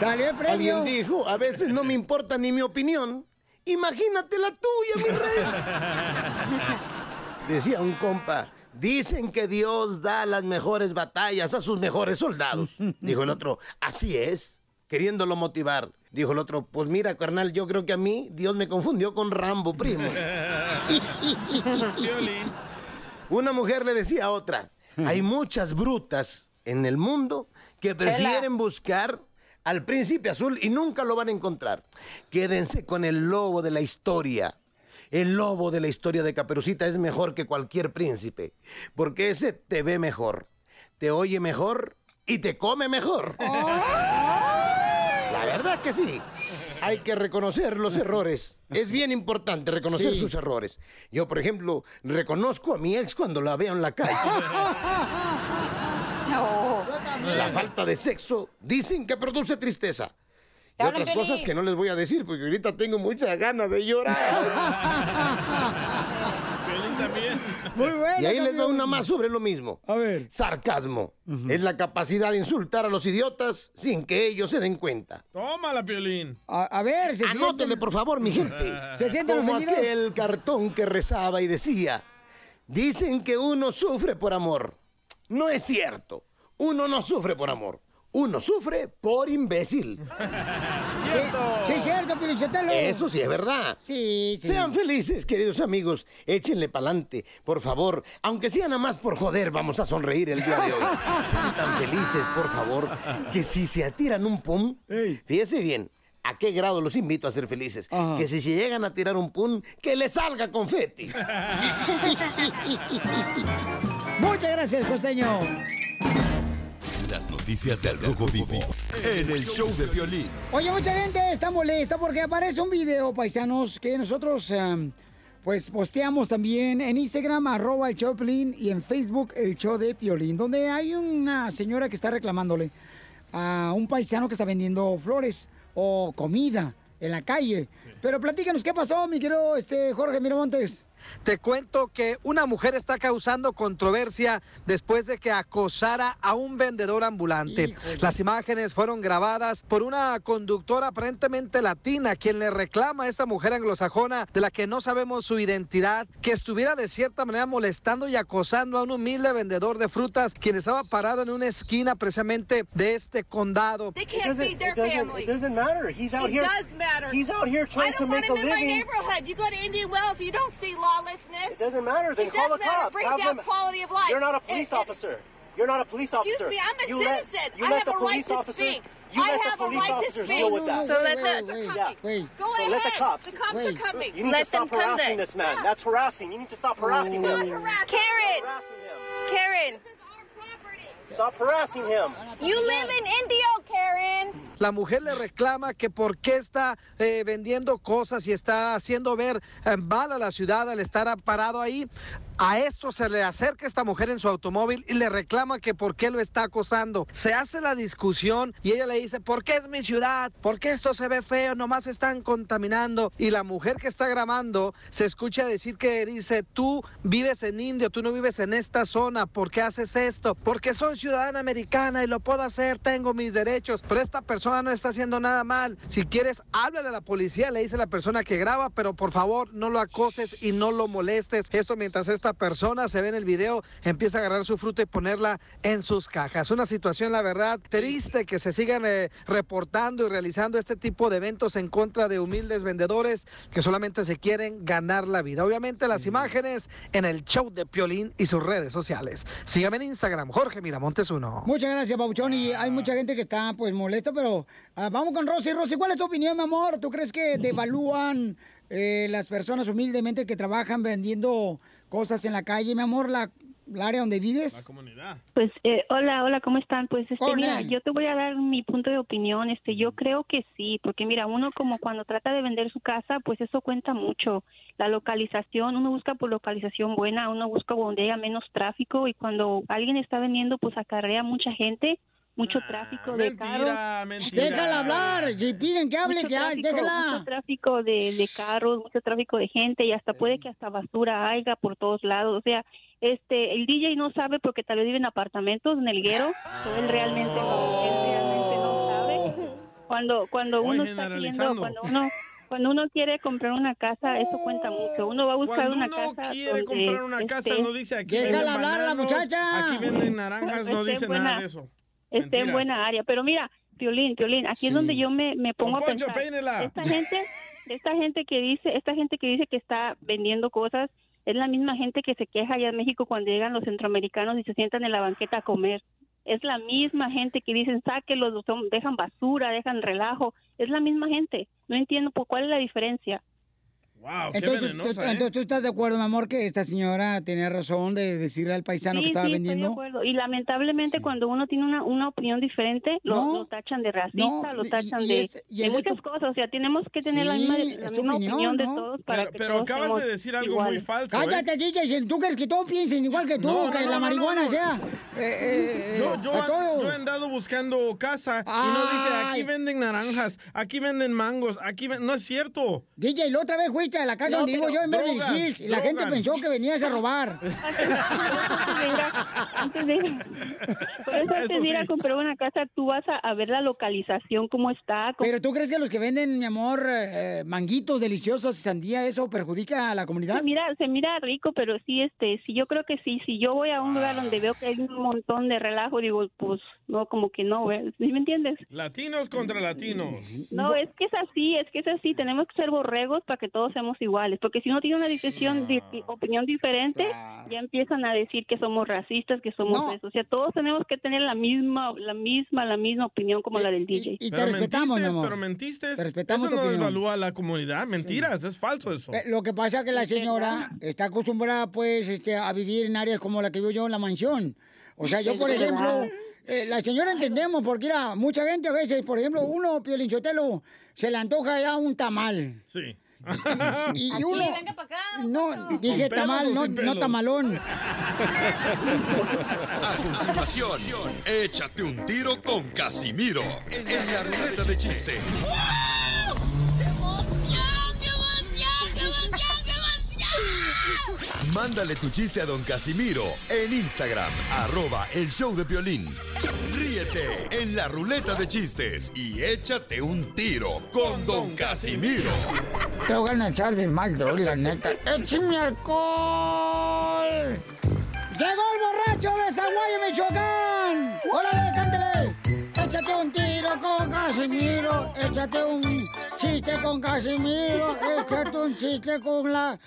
Salió el premio. Alguien dijo, a veces no me importa ni mi opinión. Imagínate la tuya, mi rey. Decía un compa, dicen que Dios da las mejores batallas a sus mejores soldados. Dijo el otro, así es, queriéndolo motivar. Dijo el otro, pues mira, carnal, yo creo que a mí Dios me confundió con Rambo, primo. Una mujer le decía a otra, hay muchas brutas en el mundo que prefieren buscar al príncipe azul y nunca lo van a encontrar. Quédense con el lobo de la historia. El lobo de la historia de Caperucita es mejor que cualquier príncipe, porque ese te ve mejor, te oye mejor y te come mejor. La verdad que sí. Hay que reconocer los errores. Es bien importante reconocer Sí. sus errores. Yo, por ejemplo, reconozco a mi ex cuando la veo en la calle. La falta de sexo dicen que produce tristeza. Y otras cosas que no les voy a decir porque ahorita tengo muchas ganas de llorar. Piolín también. Muy bueno. Y ahí les va una más sobre lo mismo. A ver. Sarcasmo. Es la capacidad de insultar a los idiotas sin que ellos se den cuenta. Tómala, Piolín. A, a ver, se Anótele, por favor, mi gente. ¿Se sienten Como ofendidos? aquel cartón que rezaba y decía, dicen que uno sufre por amor. No es cierto. Uno no sufre por amor. Uno sufre por imbécil. Sí, es cierto, Pilichotelo. Eso sí es verdad. Sí, sí. Sean felices, queridos amigos. Échenle pa'lante, por favor. Aunque sea nada más por joder, vamos a sonreír el día de hoy. Sean tan felices, por favor, que si se atiran un pum, fíjese bien. ¿A qué grado los invito a ser felices? Que si se llegan a tirar un pum, que les salga confeti. Muchas gracias, costeño. Las noticias del Rojo Vivo en el show de violín. Oye, mucha gente está molesta porque aparece un video, paisanos, que nosotros em, pues posteamos también en Instagram, arroba el show de Piolín, y en Facebook el show de Piolín, donde hay una señora que está reclamándole a un paisano que está vendiendo flores o comida en la calle. Pero platícanos, ¿qué pasó, mi querido este, Jorge Miramontes? Te cuento que una mujer está causando controversia después de que acosara a un vendedor ambulante. Las imágenes fueron grabadas por una conductora aparentemente latina, quien le reclama a esa mujer anglosajona de la que no sabemos su identidad, que estuviera de cierta manera molestando y acosando a un humilde vendedor de frutas, quien estaba parado en una esquina precisamente de este condado. They can't feed their it doesn't- family. it doesn't matter. He's out it here- does matter. he's out here trying I don't to make want a him in my living. neighborhood. You go to Indian Wells, you don't see lawlessness. It doesn't matter. Then it call does the matter. cops. It brings Have down them- quality of life. You're not a police it- officer. You're not a police Excuse officer. me, I'm a You let- citizen. you I let have the a right police to officers- speak. You I let the have a police right to officers speak. deal with that. So let the Yeah. Go so ahead. let the cops. The cops are coming. You need Let to stop harassing then. this man. That's harassing. You need to stop harassing Not him. harassing. Karen. Karen. Stop harassing him. You live in Indio, Karen. La mujer le reclama que por qué está eh, vendiendo cosas y está haciendo ver eh, mal a la ciudad al estar parado ahí. A esto se le acerca esta mujer en su automóvil y le reclama que por qué lo está acosando. Se hace la discusión y ella le dice, ¿por qué es mi ciudad? ¿Por qué esto se ve feo? Nomás están contaminando. Y la mujer que está grabando se escucha decir que dice, tú vives en Indio, tú no vives en esta zona. ¿Por qué haces esto? Porque soy ciudadana americana y lo puedo hacer, tengo mis derechos. Pero esta persona no está haciendo nada mal. Si quieres, háblale a la policía, le dice la persona que graba, pero por favor no lo acoses y no lo molestes. Esto mientras esta persona se ve en el video, empieza a agarrar su fruta y ponerla en sus cajas. Una situación, la verdad, triste que se sigan eh, reportando y realizando este tipo de eventos en contra de humildes vendedores que solamente se quieren ganar la vida. Obviamente las imágenes en el show de Piolín y sus redes sociales. Sígame en Instagram, Jorge Miramontes uno. Muchas gracias, Pauchón. Y hay mucha gente que está, pues, molesta, pero ah, vamos con Rosy. Rosy, ¿cuál es tu opinión, mi amor? ¿Tú crees que devalúan eh, las personas humildemente que trabajan vendiendo cosas en la calle, mi amor, la, área donde vives? Pues eh, hola, hola, ¿cómo están? Pues este, Hola. mira, yo te voy a dar mi punto de opinión. Este, yo creo que sí, porque mira, uno como cuando trata de vender su casa, pues eso cuenta mucho. La localización, uno busca por localización buena, uno busca donde haya menos tráfico y cuando alguien está vendiendo, pues acarrea mucha gente. Mucho tráfico de carros. Mentira. Déjala hablar. Si piden que hable, Mucho que tráfico, Déjala. Mucho tráfico de, de carros, mucho tráfico de gente y hasta puede que hasta basura haya por todos lados. O sea, este, el DJ no sabe porque tal vez vive en apartamentos, en el guero. so él realmente no, él realmente no sabe. Cuando, cuando Voy uno está generalizando. cuando uno, cuando uno quiere comprar una casa, eso cuenta mucho. Uno va a buscar Cuando una uno casa quiere donde comprar una casa, esté- no dice aquí Déjala venden hablar a la muchacha. Aquí venden naranjas, no Esté dice buena. nada de eso. Esté en buena área. Pero mira, Piolín, Piolín, aquí es donde yo me, me pongo Don a Poncho, pensar. Esta gente, esta gente que dice, esta gente que dice que está vendiendo cosas, es la misma gente que se queja allá en México cuando llegan los centroamericanos y se sientan en la banqueta a comer. Es la misma gente que dicen, sáquelos, son- dejan basura, dejan relajo. Es la misma gente. No entiendo por cuál es la diferencia. Wow, qué Entonces, tú- venenosa, tú, ¿eh? entonces, ¿tú estás de acuerdo, mi amor, que esta señora tenía razón de decirle al paisano Sí, que estaba sí, estoy de vendiendo? acuerdo. Y lamentablemente cuando uno tiene una, una opinión diferente, lo, No. lo tachan de racista, No, lo y- tachan y de, es- y de muchas tu- cosas. O sea, tenemos que tener la Sí, misma, la misma opinión, opinión, de ¿no? todos para Pero, que pero todos acabas de decir algo iguales. muy falso, ¿eh? Cállate, DJ, si tú crees que todos piensen igual que tú, No, que no, la no, marihuana no, no. sea... eh, eh, Yo, yo, an- yo he andado buscando casa y no dice aquí Ay. venden naranjas, aquí venden mangos, aquí no es cierto. DJ, la otra vez a la casa No, donde vivo pero yo en Beverly Hills y la gente pensó que venías a robar. Antes de ir, antes de a comprar una casa, tú vas a, a ver la localización, cómo está. cómo- Pero tú crees que los que venden, mi amor, eh, manguitos deliciosos y sandía, eso perjudica a la comunidad? Se mira, se mira rico, pero sí, este, sí, yo creo que sí. Si yo voy a un lugar donde veo que hay un montón de relajo, digo, pues, no, como que no, ¿ves? ¿sí me entiendes? Latinos contra latinos. No, es que es así, es que es así. Tenemos que ser borregos para que todos seamos iguales. Porque si uno tiene una decisión, di- opinión diferente, ya empiezan a decir que somos racistas, que somos No. eso. O sea, todos tenemos que tener la misma, la misma, la misma opinión como la del DJ. y te Pero respetamos, mi mentiste, amor. Pero mentiste. Te respetamos eso tu no opinión. evalúa a la comunidad. Mentiras, es falso eso. Eh, Lo que pasa es que la señora está acostumbrada, pues, este, a vivir en áreas como la que vivo yo en la mansión. O sea, yo, por ejemplo, eh, la señora entendemos, porque era mucha gente a veces, por ejemplo, uno, Piolinchotelo, se le antoja ya un tamal. Sí. Y, y Aquí, uno... venga para acá. No, dije ¿Con pelos tamal, o no, sin no tamalón. A continuación, échate un tiro con Casimiro en la ruleta de chiste. Mándale tu chiste a don Casimiro en Instagram, arroba el show de violín. Ríete en la ruleta de chistes y échate un tiro con don Casimiro. Te voy a echar de mal, droga, la neta. ¡Échame alcohol! ¡Llegó el borracho de Zaguayo, Michoacán! ¡Órale, cántale! Échate un tiro con Casimiro, échate un chiste con Casimiro, échate un chiste con la...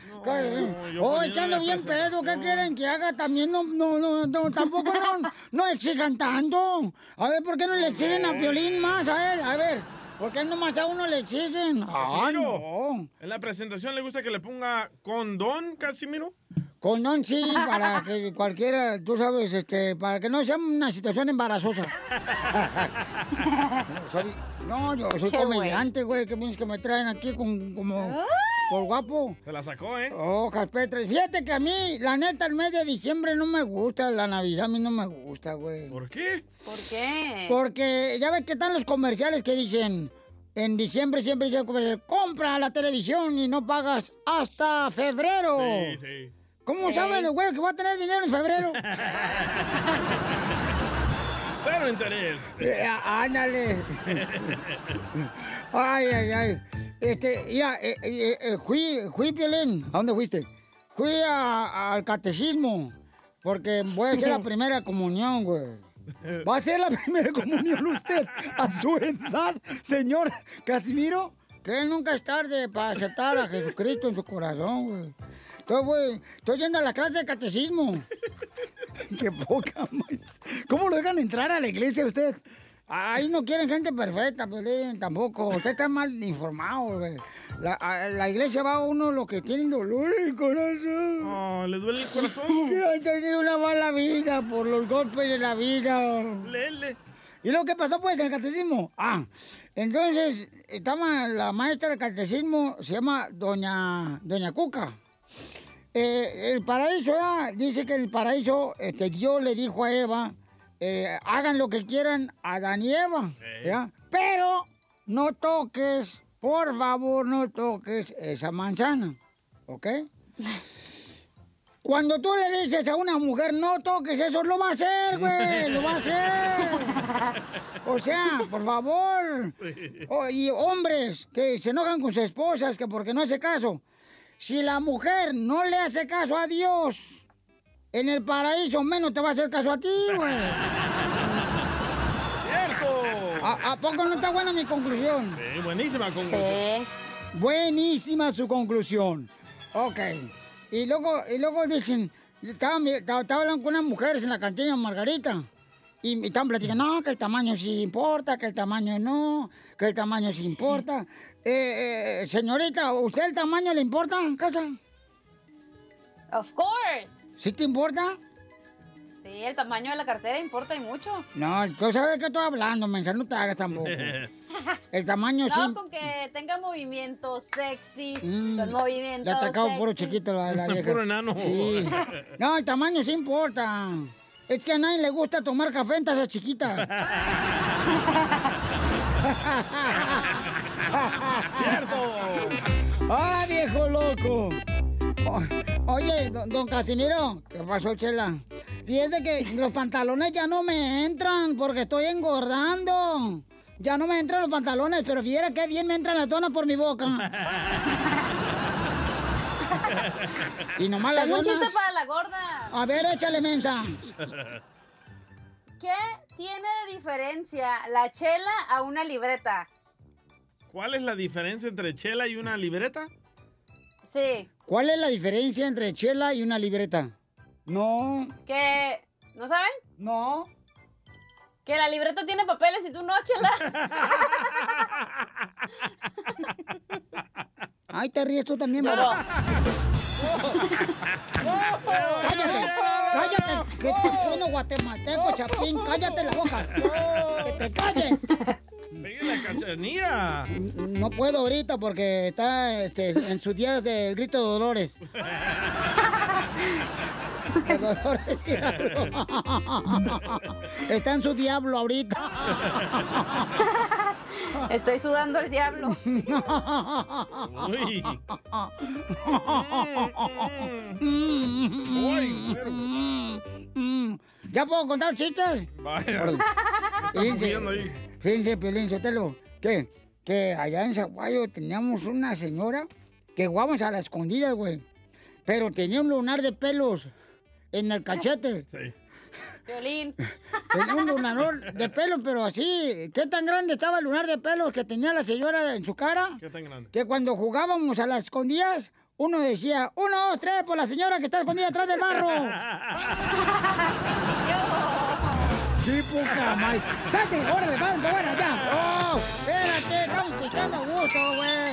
yo Hoy que ando poniéndole bien pedo, ¿qué quieren que haga? También no, no, no, no, tampoco no, no exijan tanto. A ver, ¿por qué no le exigen a Piolín más a él? A ver, ¿por qué nomás a uno le exigen? Ah, no. ¿En la presentación le gusta que le ponga condón, Casimiro? Condón sí, para que cualquiera, tú sabes, este, para que no sea una situación embarazosa. Soy- no, yo soy Qué comediante, güey, que piensas que me traen aquí con, como, por guapo. Se la sacó, ¿eh? Hojas Petres. Fíjate que a mí, la neta, el mes de diciembre no me gusta, la Navidad a mí no me gusta, güey. ¿Por qué? ¿Por qué? Porque ya ves que están los comerciales que dicen, en diciembre siempre dice el comercial, compra la televisión y no pagas hasta febrero. Sí, sí. ¿Cómo saben, güey, que va a tener dinero en febrero? Cero interés. Eh, ándale. Ay, ay, ay. Este, mira, eh, eh, eh, fui, fui, Piolín. ¿A dónde fuiste? Fui a- al catecismo, porque voy a hacer la primera comunión, güey. ¿Va a ser la primera comunión usted a su edad, señor Casimiro? Que nunca es tarde para aceptar a Jesucristo en su corazón, güey. Estoy, yendo a la clase de catecismo. Qué poca más. ¿Cómo lo dejan entrar a la iglesia usted? Ahí no quieren gente perfecta, Pelín, tampoco. Usted está mal informado, güey. La, a la iglesia va uno los que tienen dolor en el corazón. Oh, ¿Le duele el corazón? Que han tenido una mala vida por los golpes de la vida. Lele. ¿Y lo que pasó pues en el catecismo? Ah, entonces estaba la maestra del catecismo, se llama Doña, Doña Cuca. Eh, el paraíso, ah, dice que el paraíso, este, Dios le dijo a Eva, eh, hagan lo que quieran a Adán y Eva, ¿ya? Pero no toques, por favor, no toques esa manzana, ¿ok? Cuando tú le dices a una mujer, no toques eso, lo va a hacer, güey, lo va a hacer. O sea, por favor. Y hombres que se enojan con sus esposas que porque no hace caso. Si la mujer no le hace caso a Dios en el paraíso, menos te va a hacer caso a ti, güey. ¿A, a poco no está buena mi conclusión? Sí, buenísima conclusión. Buenísima su conclusión. Ok. Y luego, y luego dicen, estaba, estaba- estaba hablando con unas mujeres en la cantina Margarita. Y me estaban platicando, no, que el tamaño sí importa, que el tamaño no, que el tamaño sí importa. Eh, eh, señorita, ¿usted el tamaño le importa, casa? Of course. ¿Sí te importa? Sí, el tamaño de la cartera importa y mucho. No, tú sabes de qué estoy hablando, mensa, no te hagas tampoco. El tamaño sí. No, con que tenga movimiento sexy, Mm, con movimiento Le ha atacado sexy. puro chiquito la, la vieja. Puro enano. Sí. No, el tamaño sí importa. Es que a nadie le gusta tomar café en taza chiquita. ¡Cierto! ¡Ah, viejo loco! O- oye, don, don Casimiro, ¿qué pasó, Chela? Fíjate que los pantalones ya no me entran porque estoy engordando. Ya no me entran los pantalones, pero viera qué bien me entran las donas por mi boca. y nomás las Tengo un chiste donas. para la gorda. A ver, échale mensa. ¿Qué tiene de diferencia la chela a una libreta? ¿Cuál es la diferencia entre chela y una libreta? Sí, ¿Cuál es la diferencia entre chela y una libreta? No. que... ¿No saben? No. Que la libreta tiene papeles y tú no, chela. Ay, te ríes tú también, Yo mamá. ¡Cállate! ¡Cállate! Que te guatemalteco, chapín. ¡Cállate la boca! ¡Que te calles! ¡Pegue la cachanilla! No puedo ahorita porque está este, en sus días del grito de Dolores. De Dolores Hidalgo. Está en su diablo ahorita. Estoy sudando el diablo. Uy. ¿Ya puedo contar chistes? Vaya. Confiando ahí. Fíjense, Piolín Sotelo, que, que allá en Zaguayo teníamos una señora que jugábamos a la escondida, güey. Pero tenía un lunar de pelos en el cachete. Sí. Violín. Tenía un lunar de pelos, pero así. ¿Qué tan grande estaba el lunar de pelos que tenía la señora en su cara? ¿Qué tan grande? Que cuando jugábamos a las escondidas, uno decía, uno, dos, tres, por la señora que está escondida atrás del barro. ¡Qué poca más! ¡Salte! ¡Órale, vamos, bueno, ya! ¡Oh! ¡Espérate! ¡Estamos picando a gusto, güey!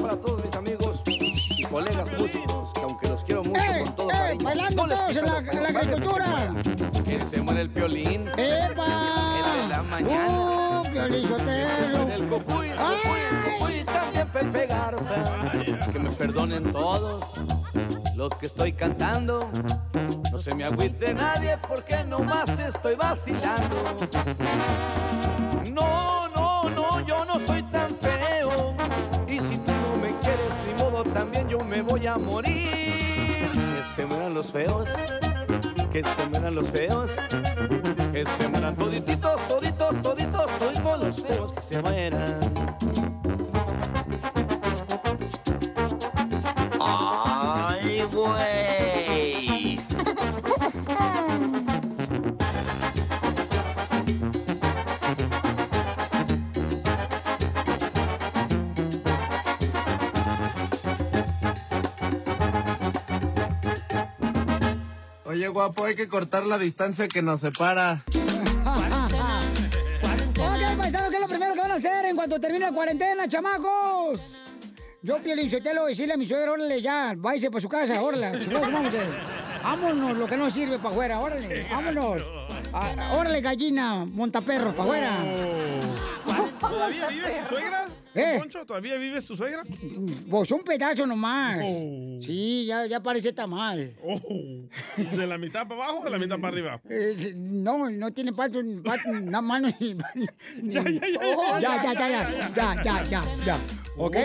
Para todos mis amigos y colegas músicos, que aunque los quiero mucho ¡Eh, con todo eh! cariño, bailando no les todos en la- en la agricultura. Que se muere el violín. ¡Epa! El de la mañana. ¡Uh, Piolín Que el cocuy, el cocuy, el cocuy, también Pepe Garza. Que me perdonen todos lo que estoy cantando. No se me agüite nadie porque nomás estoy vacilando. No, no, no, yo no soy tan feo. Morir. Que se mueran los feos, que se mueran los feos, que se mueran todititos, toditos, toditos, toditos los feos que se mueran. guapo, hay que cortar la distancia que nos separa. ok, ¿qué es lo primero que van a hacer en cuanto termine la cuarentena, chamacos? Yo, Pielinchotelo, decirle a mi suegro, órale, ya, váyase para su casa, órale, chicos, vamos. Vámonos, lo que no sirve para afuera, órale, vámonos. A, órale, gallina, montaperros, para afuera. Oh. ¿Todavía vive su suegra? ¿Eh? Poncho, ¿todavía vive su suegra? Pues un pedazo nomás. Oh. Sí, ya, ya parece tamal. ¿De la mitad para abajo o de la mitad para arriba? Eh, no, no tiene pato, pato nada mano ni... Ya, ya, ya, Oh, ya, ya, ya, ya, ya, ya, ya, ya. ¿Ok?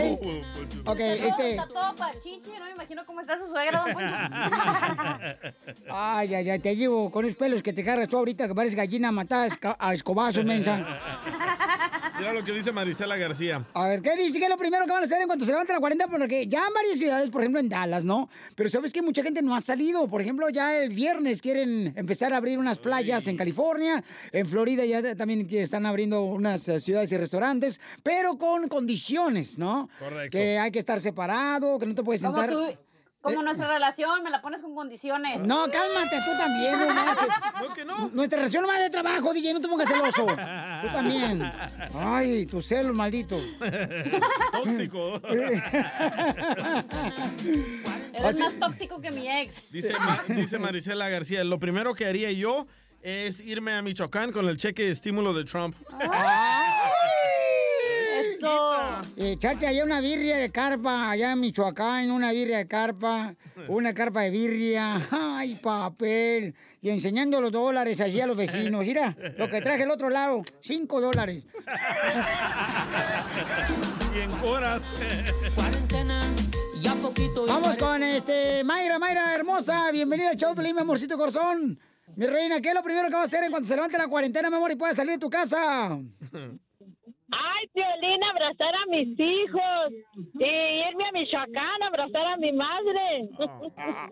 Ok, este... Está todo pachichi, no me imagino cómo está su suegra, don Poncho. Ay, ay, ay, te llevo con esos pelos que te cargas tú ahorita que pareces gallina matada a escobazos, mensa. Mira lo que dice Marisela García. A ver, ¿qué dice? ¿Qué es lo primero que van a hacer en cuanto se levanten la cuarentena? Porque ya en varias ciudades, por ejemplo en Dallas, ¿no? Pero sabes que mucha gente no ha salido. Por ejemplo, ya el viernes quieren empezar a abrir unas playas en California. En Florida ya también están abriendo unas eh, ciudades y restaurantes, pero con condiciones, ¿no? Correcto. Que hay que estar separado, que no te puedes Como sentar. tú, como nuestra relación, me la pones con condiciones. No, cálmate, tú también, no. No, que no. Nuestra relación no va de trabajo, DJ, no te pongas celoso. Tú también. Ay, tus celos, maldito. Tóxico. Eres más tóxico que mi ex. Dice, dice Marisela García, lo primero que haría yo es irme a Michoacán con el cheque de estímulo de Trump. Eso. Echarte allá una birria de carpa, allá en Michoacán, una birria de carpa, una carpa de birria, ay, papel, y enseñando los dólares allí a los vecinos. Mira, lo que traje el otro lado, cinco dólares. y en horas. Ya poquito. Vamos con este, Mayra, Mayra, hermosa, bienvenida al show, Pelín, mi amorcito corazón. Mi reina, ¿qué es lo primero que va a hacer en cuanto se levante la cuarentena, mi amor, y pueda salir de tu casa? Ay, Piolín, abrazar a mis hijos y irme a Michoacán a abrazar a mi madre.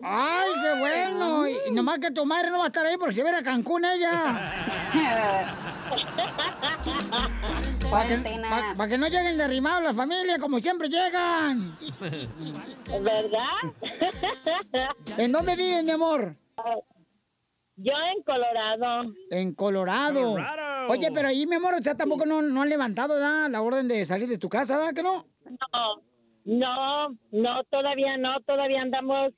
Ay, qué bueno. Y nomás que tu madre no va a estar ahí porque se va a ir a Cancún ella. Para que, pa- pa' que no lleguen derrimados la familia como siempre llegan. ¿Verdad? ¿En dónde vives, mi amor? Yo en Colorado. En Colorado. Colorado. Oye, pero ahí, mi amor, o sea, tampoco no, no han levantado ¿da? la orden de salir de tu casa, ¿da? ¿Que no? No, no, no, todavía no, todavía andamos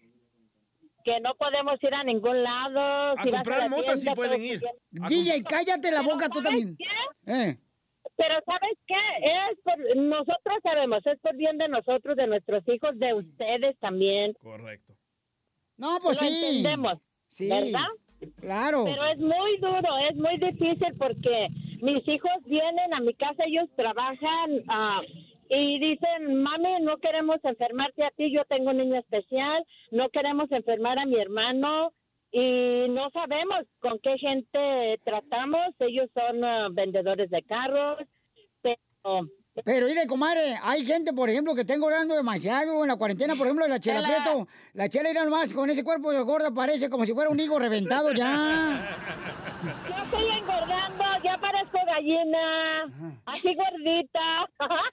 que no podemos ir a ningún lado. A Si comprar la mota sí pueden ir. DJ, cállate la Pero boca tú ¿sabes también. qué? Eh. Pero ¿sabes qué? Es por, nosotros sabemos, es por bien de nosotros, de nuestros hijos, de ustedes también. Correcto. No, pues Lo sí. entendemos, Sí. ¿verdad? Claro. Pero es muy duro, es muy difícil porque mis hijos vienen a mi casa, ellos trabajan ah, y dicen, mami, no queremos enfermarte a ti, yo tengo un niño especial, no queremos enfermar a mi hermano y no sabemos con qué gente tratamos, ellos son ah, vendedores de carros, pero... Pero, mire, comadre, hay gente, por ejemplo, que está engordando demasiado en la cuarentena. Por ejemplo, la Chela. Prieto. La Chela irá nomás con ese cuerpo de gorda, parece como si fuera un higo reventado ya. Yo estoy engordando, ya parezco gallina, así gordita.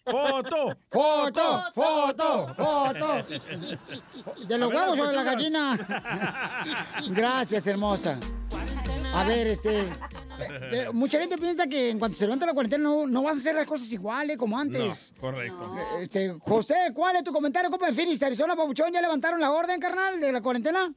¡Foto! ¡Foto! ¡Foto! ¡Foto! ¿De los huevos o de la gallina? Gracias, hermosa. A ver, este... pero mucha gente piensa que en cuanto se levanta la cuarentena no, no vas a hacer las cosas iguales como antes. No, correcto. Este, José, ¿cuál es tu comentario, compa? En Phoenix, Arizona, Pabuchón, ¿ya levantaron la orden, carnal, de la cuarentena?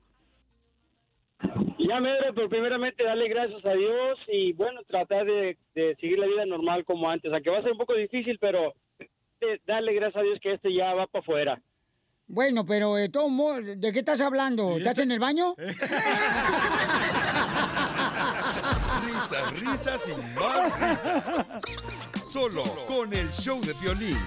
Ya, Medre, pues primeramente darle gracias a Dios y bueno, tratar de, de seguir la vida normal como antes, aunque va a ser un poco difícil, pero eh, darle gracias a Dios que este ya va para afuera. Bueno, pero de todos modos, ¿de qué estás hablando? ¿Estás en el baño? Risas, risas y más risas. Solo con el show de violín.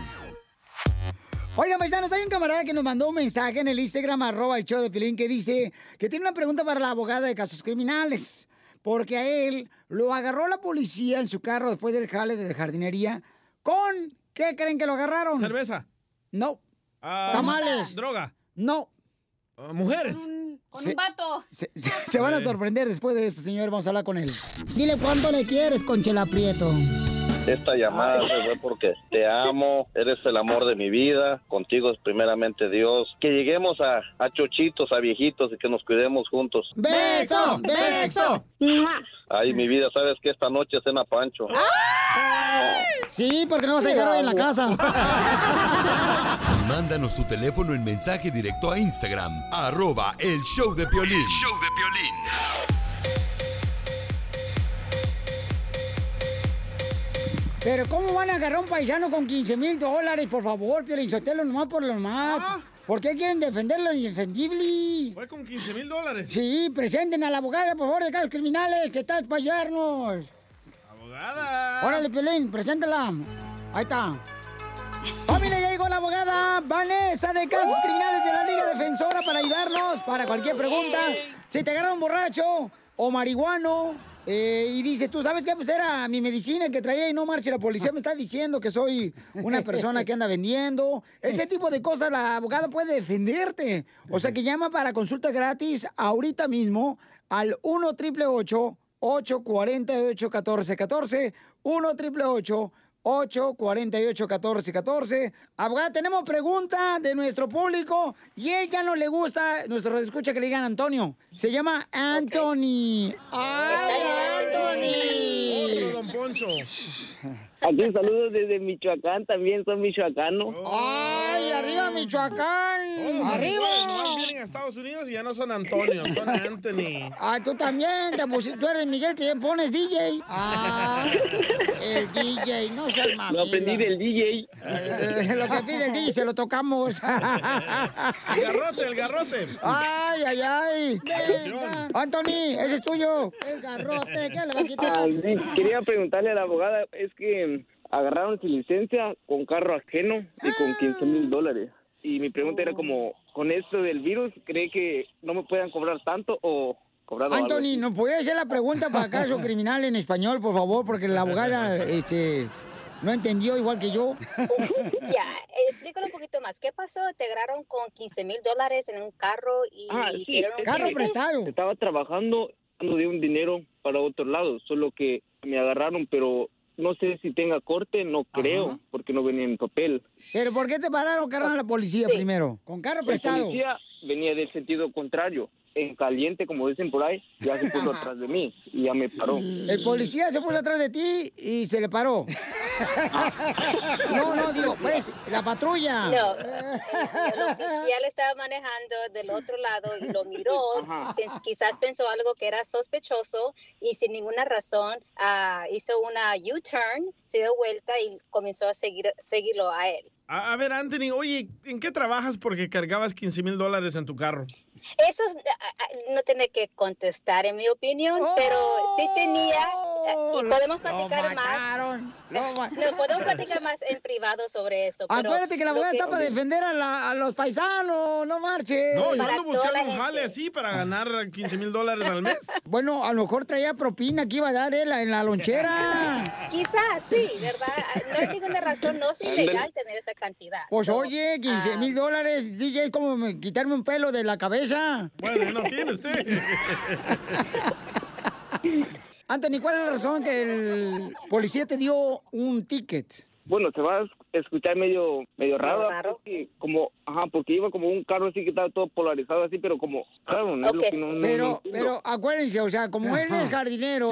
Oigan, paisanos, hay un camarada que nos mandó un mensaje en el Instagram, arroba el show de Pilín, que dice que tiene una pregunta para la abogada de casos criminales. Porque a él lo agarró la policía en su carro después del jale de jardinería con... ¿Qué creen que lo agarraron? ¿Cerveza? No. Ah, ¿Tamales? ¿Droga? No. Ah, ¿Mujeres? Con Se- un vato. Se, se- se van a sorprender después de eso, señor. Vamos a hablar con él. Dile cuánto le quieres, Conchela Prieto. Esta llamada fue porque te amo, eres el amor de mi vida, contigo es primeramente Dios. Que lleguemos a, a chochitos, a viejitos y que nos cuidemos juntos. ¡Beso! ¡Beso! Ay, mi vida, sabes que esta noche cena Pancho. Sí, porque no vas a llegar hoy en la casa. Mándanos tu teléfono en mensaje directo a Instagram, arroba el show de Piolín. show de Piolín. Pero ¿cómo van a agarrar un paisano con 15 mil dólares? Por favor, Piolinsotelo, nomás por lo más. ¿Por qué quieren defender lo indefendible? Fue con 15 mil dólares. Sí, presenten a la abogada, por favor, de casos criminales, que está para ayudarnos. Abogada. Órale, Piolín, preséntala. Ahí está. Familia, ya llegó la abogada Vanessa de Casos Criminales de la Liga Defensora para ayudarnos para cualquier pregunta. Si te agarra un borracho o marihuano eh, y dices, tú sabes qué, pues era mi medicina que traía y no marche la policía, me está diciendo que soy una persona que anda vendiendo. Ese tipo de cosas la abogada puede defenderte. O sea que llama para consulta gratis ahorita mismo al 1 888 848 1414 1 888 848-1414. Abogada, tenemos pregunta de nuestro público y él ya no le gusta, nuestro escucha que le digan Antonio. Se llama Anthony. ¡Ay, Anthony! Don Poncho. Aquí saludos desde Michoacán, también soy michoacano. ¡Ay, arriba Michoacán! Todos ¡Arriba! amigos, nomás vienen a Estados Unidos y ya no son Antonio, son Anthony. Ah, tú también, te pusi- tú eres Miguel, te pones DJ. Ah, el DJ, no seas mamila. Lo aprendí del DJ. Eh, lo que pide el DJ se lo tocamos. El garrote, el garrote. Ay, ay, ay. Anthony, ese es tuyo. El garrote, ¿qué le va a quitar? Ah, sí, quería preguntarle a la abogada, es que agarraron su licencia con carro ajeno y con 15 mil dólares. Y mi pregunta era como, con esto del virus, ¿cree que no me puedan cobrar tanto o cobrar algo? Anthony, ¿nos puede hacer la pregunta para caso criminal en español, por favor? Porque la abogada este, no entendió igual que yo. Ya, explícalo un poquito más. ¿Qué pasó? Te agarraron con 15 mil dólares en un carro y Ah, sí, un que ticket? Estaba trabajando, dando de un dinero para otro lado, solo que me agarraron, pero no sé si tenga corte, no creo, porque no venía en papel. ¿Pero por qué te pararon, carnal, la policía primero? Con carro prestado. policía venía del sentido contrario, en caliente, como dicen por ahí, ya se puso atrás de mí y ya me paró. El policía se puso atrás de ti y se le paró. No, no, digo, pues, la patrulla. No, el oficial estaba manejando del otro lado y lo miró, pens- quizás pensó algo que era sospechoso y sin ninguna razón ah, hizo una U-turn, se dio vuelta y comenzó a seguir, seguirlo a él. A, a ver, Anthony, oye, ¿en qué trabajas porque cargabas 15 mil dólares en tu carro? Eso es, ah, ah, no tiene que contestar en mi opinión, pero sí tenía ah, y podemos platicar más. No, podemos platicar más en privado sobre eso. pero Acuérdate que la lo abogada está para defender a, la- a los paisanos, no marches. No, yo ando buscando un jale así para ganar 15 mil dólares al mes. Bueno, a lo mejor traía propina que iba a dar él en la lonchera. Quizás, sí, ¿verdad? No hay ninguna razón, no es ilegal tener esa cantidad. Pues So, oye, 15 mil dólares, DJ, ¿cómo me- quitarme un pelo de la cabeza? Bueno, no tiene usted. Anthony, ¿cuál es la razón que el policía te dio un ticket? Bueno, se va a escuchar medio medio raro, porque como, ajá, porque iba como un carro así que estaba todo polarizado así, pero como, claro, no es lo que no- no- no pero, pero acuérdense, o sea, como él es jardinero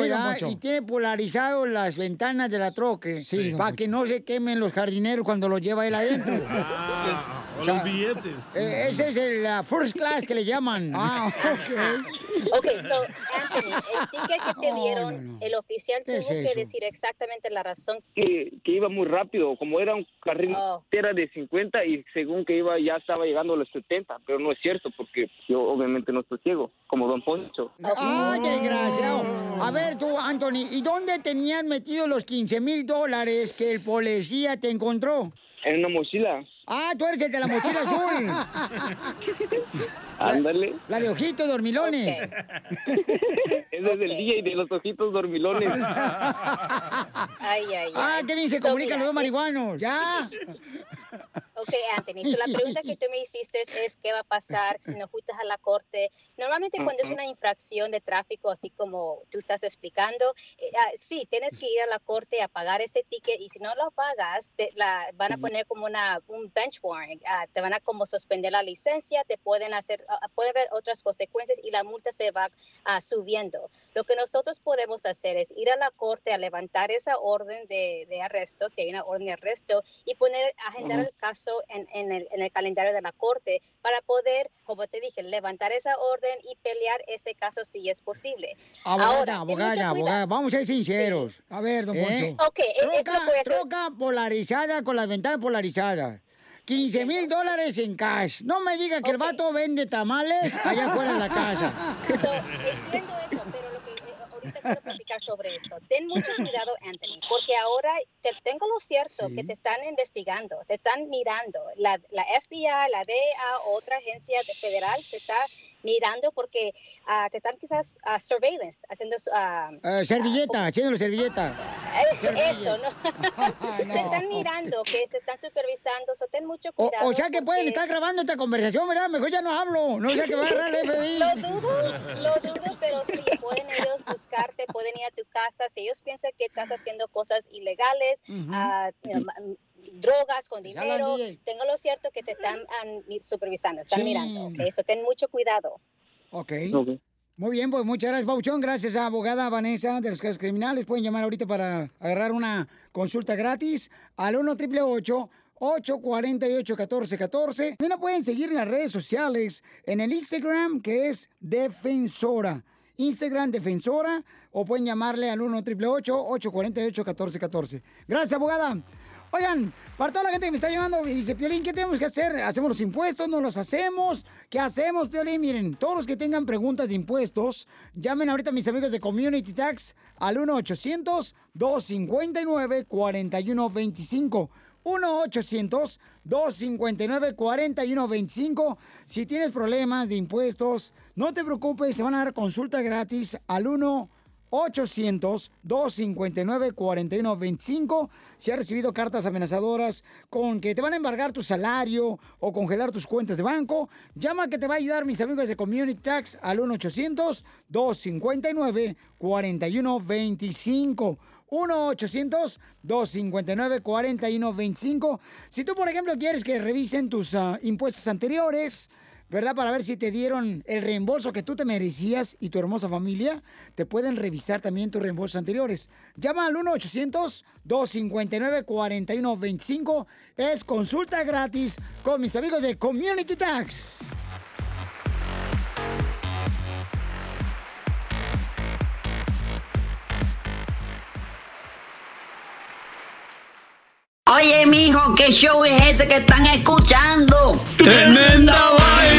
y tiene polarizado las ventanas de la troque, Sí, para que no se quemen los jardineros cuando los lleva él adentro. Ah, o O sea, los billetes. Eh, ese es el la first class que le llaman. Ah, ok. Ok, so, Anthony, el ticket que te dieron, el oficial ¿Qué tuvo es que decir exactamente la razón. que, que iba muy rápido, como era un carril Oh. era de 50 y según que iba ya estaba llegando a los 70, pero no es cierto porque yo obviamente no estoy ciego, como Don Poncho. Ay, desgraciado. A ver tú, Anthony, ¿y dónde tenían metido los 15 mil dólares que el policía te encontró? En una mochila, Ah, tú eres el de la mochila azul. ándale. La de ojitos dormilones. Ese es el DJ de los ojitos dormilones. Ay, ay, ay. Ah, qué bien se So, comunican mira, los dos marihuanos. Ya. Ok, Anthony, so la pregunta que tú me hiciste es qué va a pasar si no fuiste a la corte. Normalmente cuando es una infracción de tráfico, así como tú estás explicando, eh, ah, sí, tienes que ir a la corte a pagar ese ticket y si no lo pagas, te la van a poner como una, un bench warrant, ah, te van a como suspender la licencia, te pueden hacer, ah, puede haber otras consecuencias y la multa se va ah, subiendo. Lo que nosotros podemos hacer es ir a la corte a levantar esa orden de, de arresto, si hay una orden de arresto, y poner, agendar Ujú. el caso en, en el, en el calendario de la corte para poder, como te dije, levantar esa orden y pelear ese caso si es posible. Abogada, Ahora, abogada, abogada, vamos a ser sinceros. A ver, don ¿Eh? Poncho. Ok, es- es lo troca, que voy a hacer. troca polarizada con las ventanas polarizadas. 15 mil dólares en cash. No me digan que el vato vende tamales allá afuera de la casa. So, entiendo eso, pero lo que eh, ahorita quiero platicar sobre eso. Ten mucho cuidado, Anthony, porque ahora te, tengo lo cierto que te están investigando, te están mirando. La, la FBI, la DEA, otra agencia de- federal te está mirando porque ah, te están quizás ah, surveillance, haciendo Eh, servilleta, haciéndole servilleta. eh, eso, ¿no? Te están mirando, que se están supervisando, so ten mucho O, cuidado. o sea que pueden estar grabando esta conversación, ¿verdad? Mejor ya no hablo. No sea que va a agarrar el FBI. Lo dudo, lo dudo, pero sí, pueden ellos buscarte, pueden ir a tu casa. Si ellos piensan que estás haciendo cosas ilegales, Ujú. you know, ma- drogas con la dinero, tengo lo cierto que te están mi- supervisando, están Sí. mirando. Eso ten mucho cuidado. Ok. Muy bien, pues muchas gracias, Bauchón. Gracias a abogada Vanessa de los casos criminales. Pueden llamar ahorita para agarrar una consulta gratis al 1 888 848 1414 También la pueden seguir en las redes sociales, en el Instagram que es Defensora. Instagram Defensora o pueden llamarle al 1 888 848 1414 Gracias, abogada. Oigan, para toda la gente que me está llamando dice, Piolín, ¿qué tenemos que hacer? ¿Hacemos los impuestos? ¿No los hacemos? ¿Qué hacemos, Piolín? Miren, todos los que tengan preguntas de impuestos, llamen ahorita a mis amigos de Community Tax al 1-800-259-4125. 1-800-259-4125. Si tienes problemas de impuestos, no te preocupes, te van a dar consulta gratis al 1 800-259-4125. Si has recibido cartas amenazadoras con que te van a embargar tu salario o congelar tus cuentas de banco, llama que te va a ayudar mis amigos de Community Tax al 1-800-259-4125. 1-800-259-4125. Si tú, por ejemplo, quieres que revisen tus ah, impuestos anteriores, ¿verdad? Para ver si te dieron el reembolso que tú te merecías y tu hermosa familia, te pueden revisar también tus reembolsos anteriores. Llama al 1-800-259-4125. Es consulta gratis con mis amigos de Community Tax. Oye, mijo, ¿qué show es ese que están escuchando? ¡Tremenda vaina!